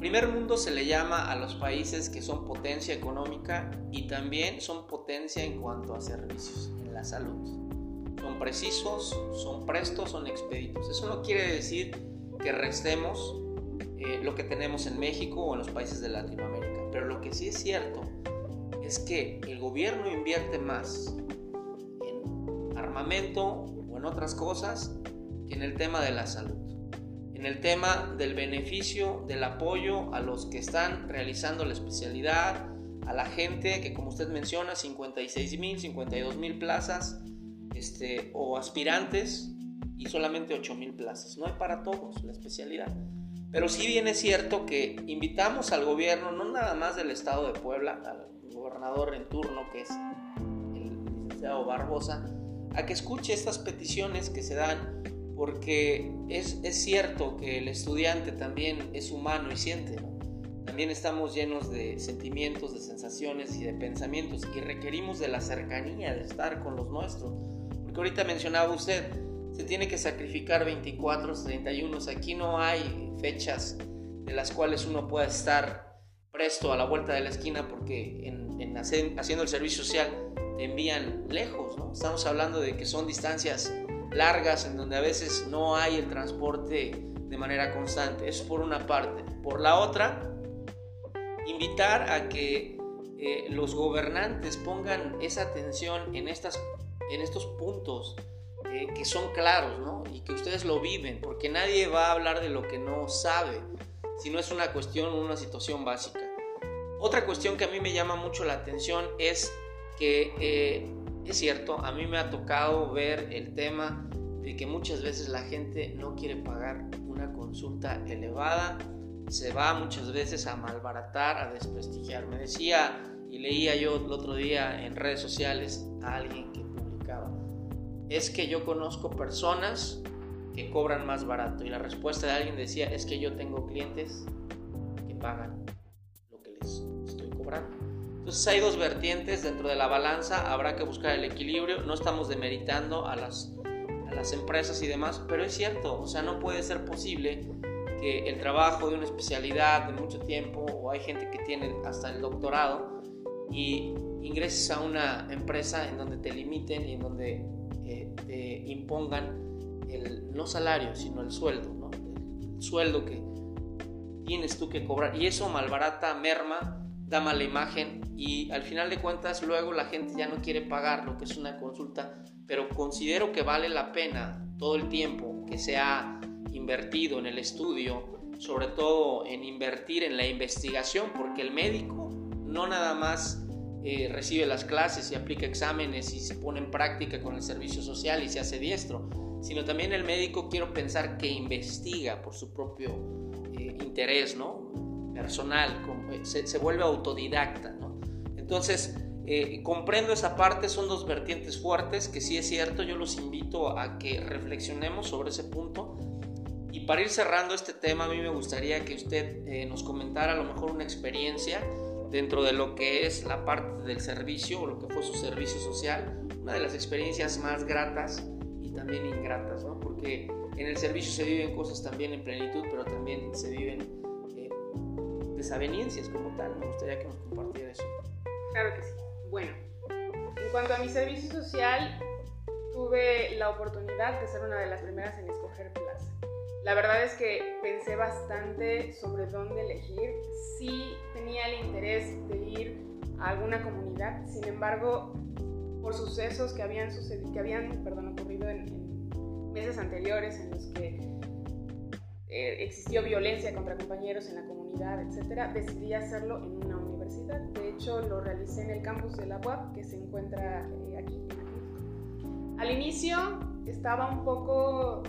Primer mundo se le llama a los países que son potencia económica y también son potencia en cuanto a servicios, en la salud. Son precisos, son prestos, son expeditos. Eso no quiere decir que restemos eh, lo que tenemos en México o en los países de Latinoamérica, pero lo que sí es cierto es que el gobierno invierte más en armamento o en otras cosas en el tema de la salud en el tema del beneficio, del apoyo a los que están realizando la especialidad, a la gente que como usted menciona, 56 mil, 52 mil plazas este, o aspirantes y solamente 8 mil plazas. No hay para todos la especialidad. Pero sí bien es cierto que invitamos al gobierno, no nada más del estado de Puebla, al gobernador en turno que es el licenciado Barbosa, a que escuche estas peticiones que se dan porque es, cierto que el estudiante también es humano y siente, También estamos llenos de sentimientos, de sensaciones y de pensamientos y requerimos de la cercanía, de estar con los nuestros. Porque ahorita mencionaba usted, se tiene que sacrificar 24, 31, aquí no hay fechas de las cuales uno pueda estar presto a la vuelta de la esquina porque en, haciendo el servicio social te envían lejos, Estamos hablando de que son distancias largas en donde a veces no hay el transporte de manera constante. Eso por una parte. Por la otra, invitar a que eh, los gobernantes pongan esa atención en, estas, en estos puntos eh, que son claros ¿no? y que ustedes lo viven, porque nadie va a hablar de lo que no sabe, si no es una cuestión una situación básica. Otra cuestión que a mí me llama mucho la atención es que eh, es cierto, a mí me ha tocado ver el tema de que muchas veces la gente no quiere pagar una consulta elevada, se va muchas veces a malbaratar, a desprestigiar. Me decía y leía yo el otro día en redes sociales a alguien que publicaba, es que yo conozco personas que cobran más barato y la respuesta de alguien decía, es que yo tengo clientes que pagan lo que les estoy cobrando. Entonces hay dos vertientes dentro de la balanza, habrá que buscar el equilibrio, no estamos demeritando a las, a las empresas y demás, pero es cierto, o sea, no puede ser posible que el trabajo de una especialidad de mucho tiempo, o hay gente que tiene hasta el doctorado, y ingreses a una empresa en donde te limiten y en donde eh, te impongan el no salario, sino el sueldo, ¿no? el sueldo que tienes tú que cobrar, y eso malbarata, merma da mala imagen y al final de cuentas luego la gente ya no quiere pagar lo que es una consulta, pero considero que vale la pena todo el tiempo que se ha invertido en el estudio, sobre todo en invertir en la investigación, porque el médico no nada más eh, recibe las clases y aplica exámenes y se pone en práctica con el servicio social y se hace diestro, sino también el médico quiero pensar que investiga por su propio eh, interés, ¿no? personal, eh, se, vuelve autodidacta. Entonces, eh, comprendo esa parte, son dos vertientes fuertes, que sí es cierto, yo los invito a que reflexionemos sobre ese punto. Y para ir cerrando este tema, a mí me gustaría que usted eh, nos comentara a lo mejor una experiencia dentro de lo que es la parte del servicio o lo que fue su servicio social, una de las experiencias más gratas y también ingratas, ¿no? porque en el servicio se viven cosas también en plenitud, pero también se viven desavenencias como tal. Me gustaría que nos compartiera eso. Claro que sí. Bueno, en cuanto a mi servicio social, tuve la oportunidad de ser una de las primeras en escoger plaza. La verdad es que pensé bastante sobre dónde elegir. Sí tenía el interés de ir a alguna comunidad, sin embargo, por sucesos que habían, sucedido, que habían perdón, ocurrido en, en meses anteriores en los que eh, existió violencia contra compañeros en la comunidad, etcétera, decidí hacerlo en una universidad. Hecho, lo realicé en el campus de la UAP, que se encuentra eh, aquí Al inicio estaba un poco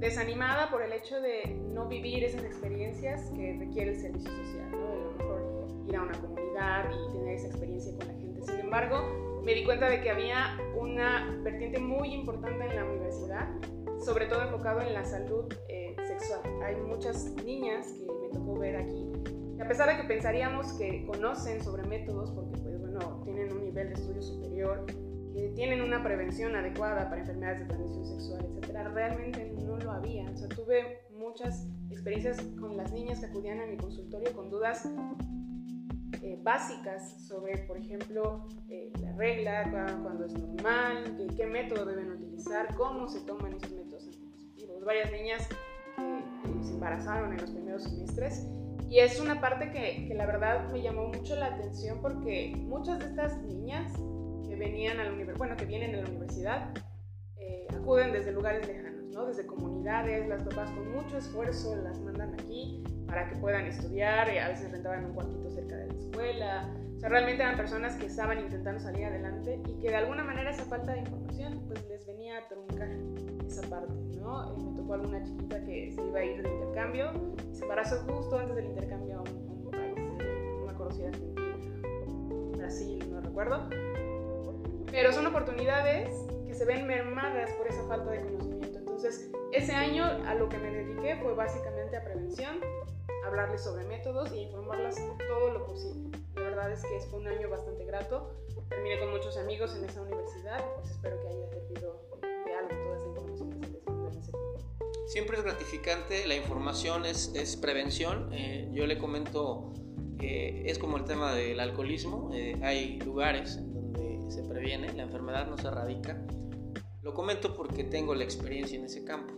desanimada por el hecho de no vivir esas experiencias que requiere el servicio social, ¿no? De lo mejor ir a una comunidad y tener esa experiencia con la gente. Sin embargo, me di cuenta de que había una vertiente muy importante en la universidad, sobre todo enfocado en la salud eh, sexual. Hay muchas niñas que me tocó ver aquí, que a pesar de que pensaríamos que conocen sobre métodos, porque pues bueno, tienen un nivel de estudio superior, que tienen una prevención adecuada para enfermedades de transmisión sexual, etcétera, realmente no lo había. O sea, tuve muchas experiencias con las niñas que acudían a mi consultorio con dudas eh, básicas sobre, por ejemplo, eh, la regla, cuándo es normal, qué, qué, método deben utilizar, cómo se toman esos métodos anticonceptivos. Varias niñas que se embarazaron en los primeros semestres y es una parte que, que, la verdad me llamó mucho la atención porque muchas de estas niñas que venían a la bueno, que vienen a la universidad eh, acuden desde lugares lejanos, ¿no? Desde comunidades, las papás con mucho esfuerzo las mandan aquí para que puedan estudiar, a veces rentaban un cuartito cerca de la escuela. O sea, realmente eran personas que estaban intentando salir adelante y que de alguna manera esa falta de información pues les venía a truncar esa parte, ¿no? Y me tocó alguna chiquita que se iba a ir de intercambio y se embarazó justo antes del intercambio a un, un país, eh, una conocida Argentina, Brasil, no recuerdo. Pero son oportunidades que se ven mermadas por esa falta de conocimiento. Entonces, ese año a lo que me dediqué fue básicamente a prevención, hablarles sobre métodos y informarlas todo lo posible. La verdad es que fue un año bastante grato. Terminé con muchos amigos en esa universidad pues espero que haya Siempre es gratificante, la información es, es prevención. Eh, yo le comento, eh, es como el tema del alcoholismo. Eh, hay lugares donde se previene, la enfermedad no se erradica. Lo comento porque tengo la experiencia en ese campo.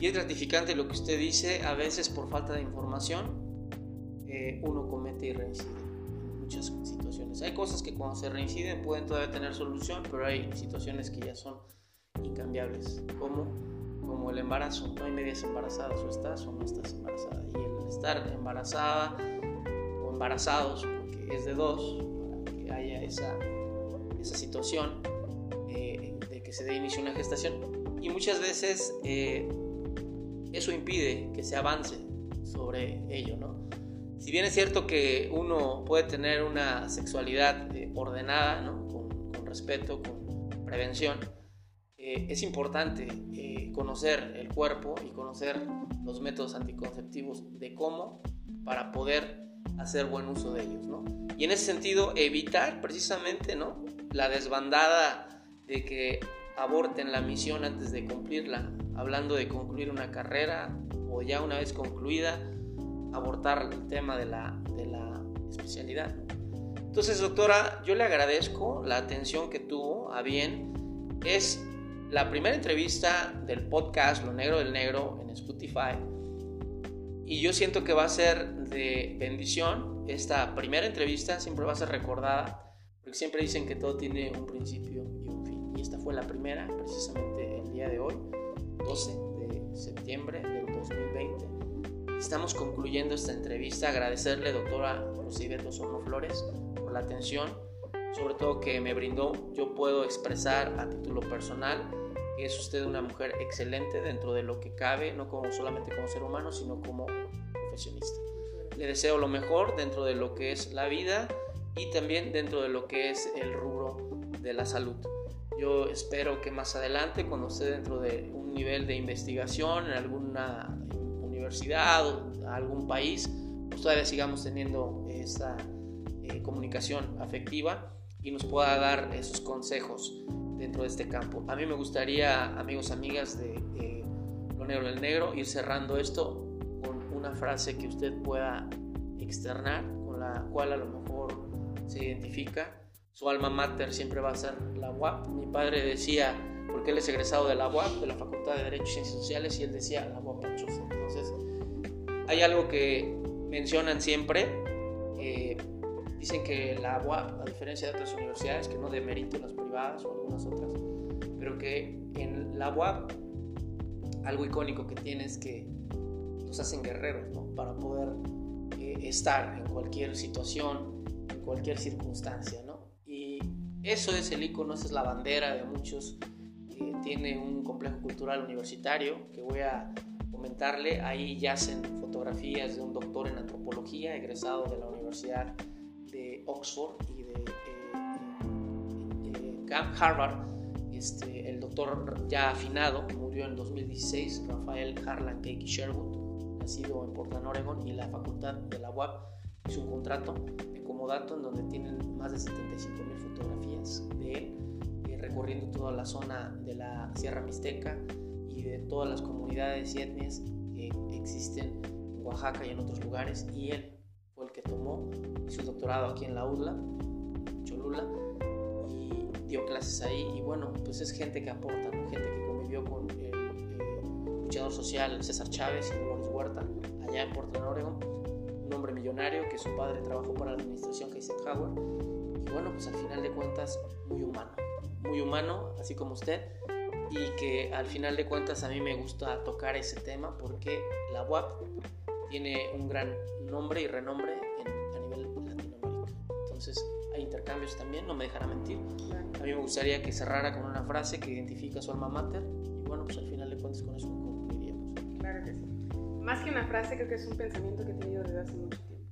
Y es gratificante lo que usted dice, a veces por falta de información eh, uno comete y reincide en muchas situaciones. Hay cosas que cuando se reinciden pueden todavía tener solución, pero hay situaciones que ya son incambiables, como, como el embarazo. No hay medias embarazadas, o estás o no estás embarazada. Y el estar embarazada o embarazados, porque es de dos, para que haya esa, esa situación eh, de que se dé inicio a una gestación. Y muchas veces eh, eso impide que se avance sobre ello, ¿no? Si bien es cierto que uno puede tener una sexualidad eh, ordenada, ¿no? con, con, respeto, con prevención, eh, es importante eh, conocer el cuerpo y conocer los métodos anticonceptivos de cómo para poder hacer buen uso de ellos. ¿no? Y en ese sentido, evitar precisamente ¿no? la desbandada de que aborten la misión antes de cumplirla, hablando de concluir una carrera o ya una vez concluida, abortar el tema de la, de la especialidad. Entonces, doctora, yo le agradezco la atención que tuvo a bien. Es la primera entrevista del podcast Lo Negro del Negro en Spotify. Y yo siento que va a ser de bendición. Esta primera entrevista siempre va a ser recordada, porque siempre dicen que todo tiene un principio y un fin. Y esta fue la primera, precisamente el día de hoy, 12 de septiembre del 2020. Estamos concluyendo esta entrevista. Agradecerle, doctora Rosibet Osorno Flores, por la atención, sobre todo que me brindó. Yo puedo expresar a título personal que es usted una mujer excelente dentro de lo que cabe, no como solamente como ser humano, sino como profesionista. Le deseo lo mejor dentro de lo que es la vida y también dentro de lo que es el rubro de la salud. Yo espero que más adelante, cuando esté dentro de un nivel de investigación en alguna universidad o algún país, pues todavía sigamos teniendo esa eh, comunicación afectiva y nos pueda dar esos consejos dentro de este campo. A mí me gustaría, amigos, amigas de eh, Lo Negro del Negro, ir cerrando esto con una frase que usted pueda externar, con la cual a lo mejor se identifica. Su alma mater siempre va a ser la UAP. Mi padre decía, porque él es egresado de la UAP, de la Facultad de Derecho y Ciencias Sociales, y él decía la UAP Entonces, hay algo que mencionan siempre. Eh, dicen que la UAP, a diferencia de otras universidades, que no demerito las privadas o algunas otras, pero que en la UAP algo icónico que tiene es que nos hacen guerreros ¿no? para poder eh, estar en cualquier situación, en cualquier circunstancia. ¿no? Y eso es el icono, esa es la bandera de muchos que tiene un complejo cultural universitario que voy a comentarle. Ahí yacen fotografías de un doctor en antropología egresado de la Universidad de Oxford y de eh, eh, eh, Harvard. Este, el doctor ya afinado, murió en 2016, Rafael Harlan Cake Sherwood, nacido en Portland, Oregon, y la facultad de la UAP hizo un contrato de comodato en donde tienen más de 75 mil fotografías de él, recorriendo toda la zona de la Sierra Mixteca y de todas las comunidades y etnias que existen en Oaxaca y en otros lugares, y él fue el que tomó su doctorado aquí en la UDLA, Cholula, y dio clases ahí, y bueno, pues es gente que aporta, gente que convivió con el, luchador social César Chávez y Dolores Huerta, allá en Portland, Oregon, un hombre millonario que su padre trabajó para la administración Eisenhower, y bueno, pues al final de cuentas, muy humano, muy humano, así como usted, y que al final de cuentas a mí me gusta tocar ese tema porque la UAP tiene un gran nombre y renombre a nivel Latinoamérica. Entonces hay intercambios también, no me dejará mentir. A mí me gustaría que cerrara con una frase que identifica su alma mater y bueno, pues al final de cuentas con eso concluiríamos. Claro que sí. Más que una frase, creo que es un pensamiento que he tenido desde hace mucho tiempo.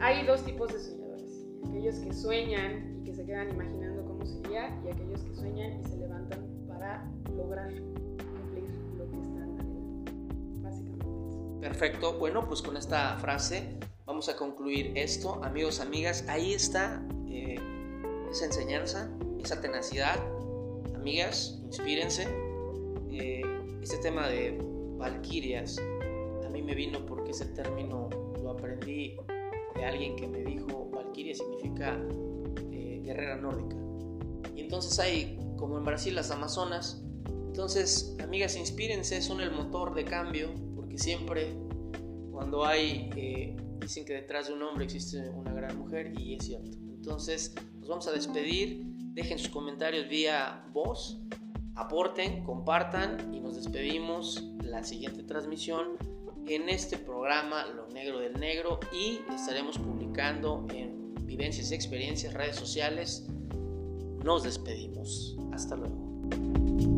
Hay dos tipos de soñadores, aquellos que sueñan y que se quedan imaginando cómo sería y aquellos que sueñan y se levantan para lograr Perfecto. Bueno, pues con esta frase vamos a concluir esto. Amigos, amigas, ahí está eh, esa enseñanza, esa tenacidad. Amigas, inspírense. Eh, este tema de valquirias a mí me vino porque ese término lo aprendí de alguien que me dijo valquiria significa eh, guerrera nórdica. Y entonces hay como en Brasil las Amazonas. Entonces, amigas, inspírense, son el motor de cambio, porque siempre cuando hay, eh, dicen que detrás de un hombre existe una gran mujer y es cierto. Entonces, nos vamos a despedir, dejen sus comentarios vía voz, aporten, compartan y nos despedimos la siguiente transmisión en este programa Lo Negro del Negro y estaremos publicando en Vivencias y Experiencias, redes sociales. Nos despedimos. Hasta luego.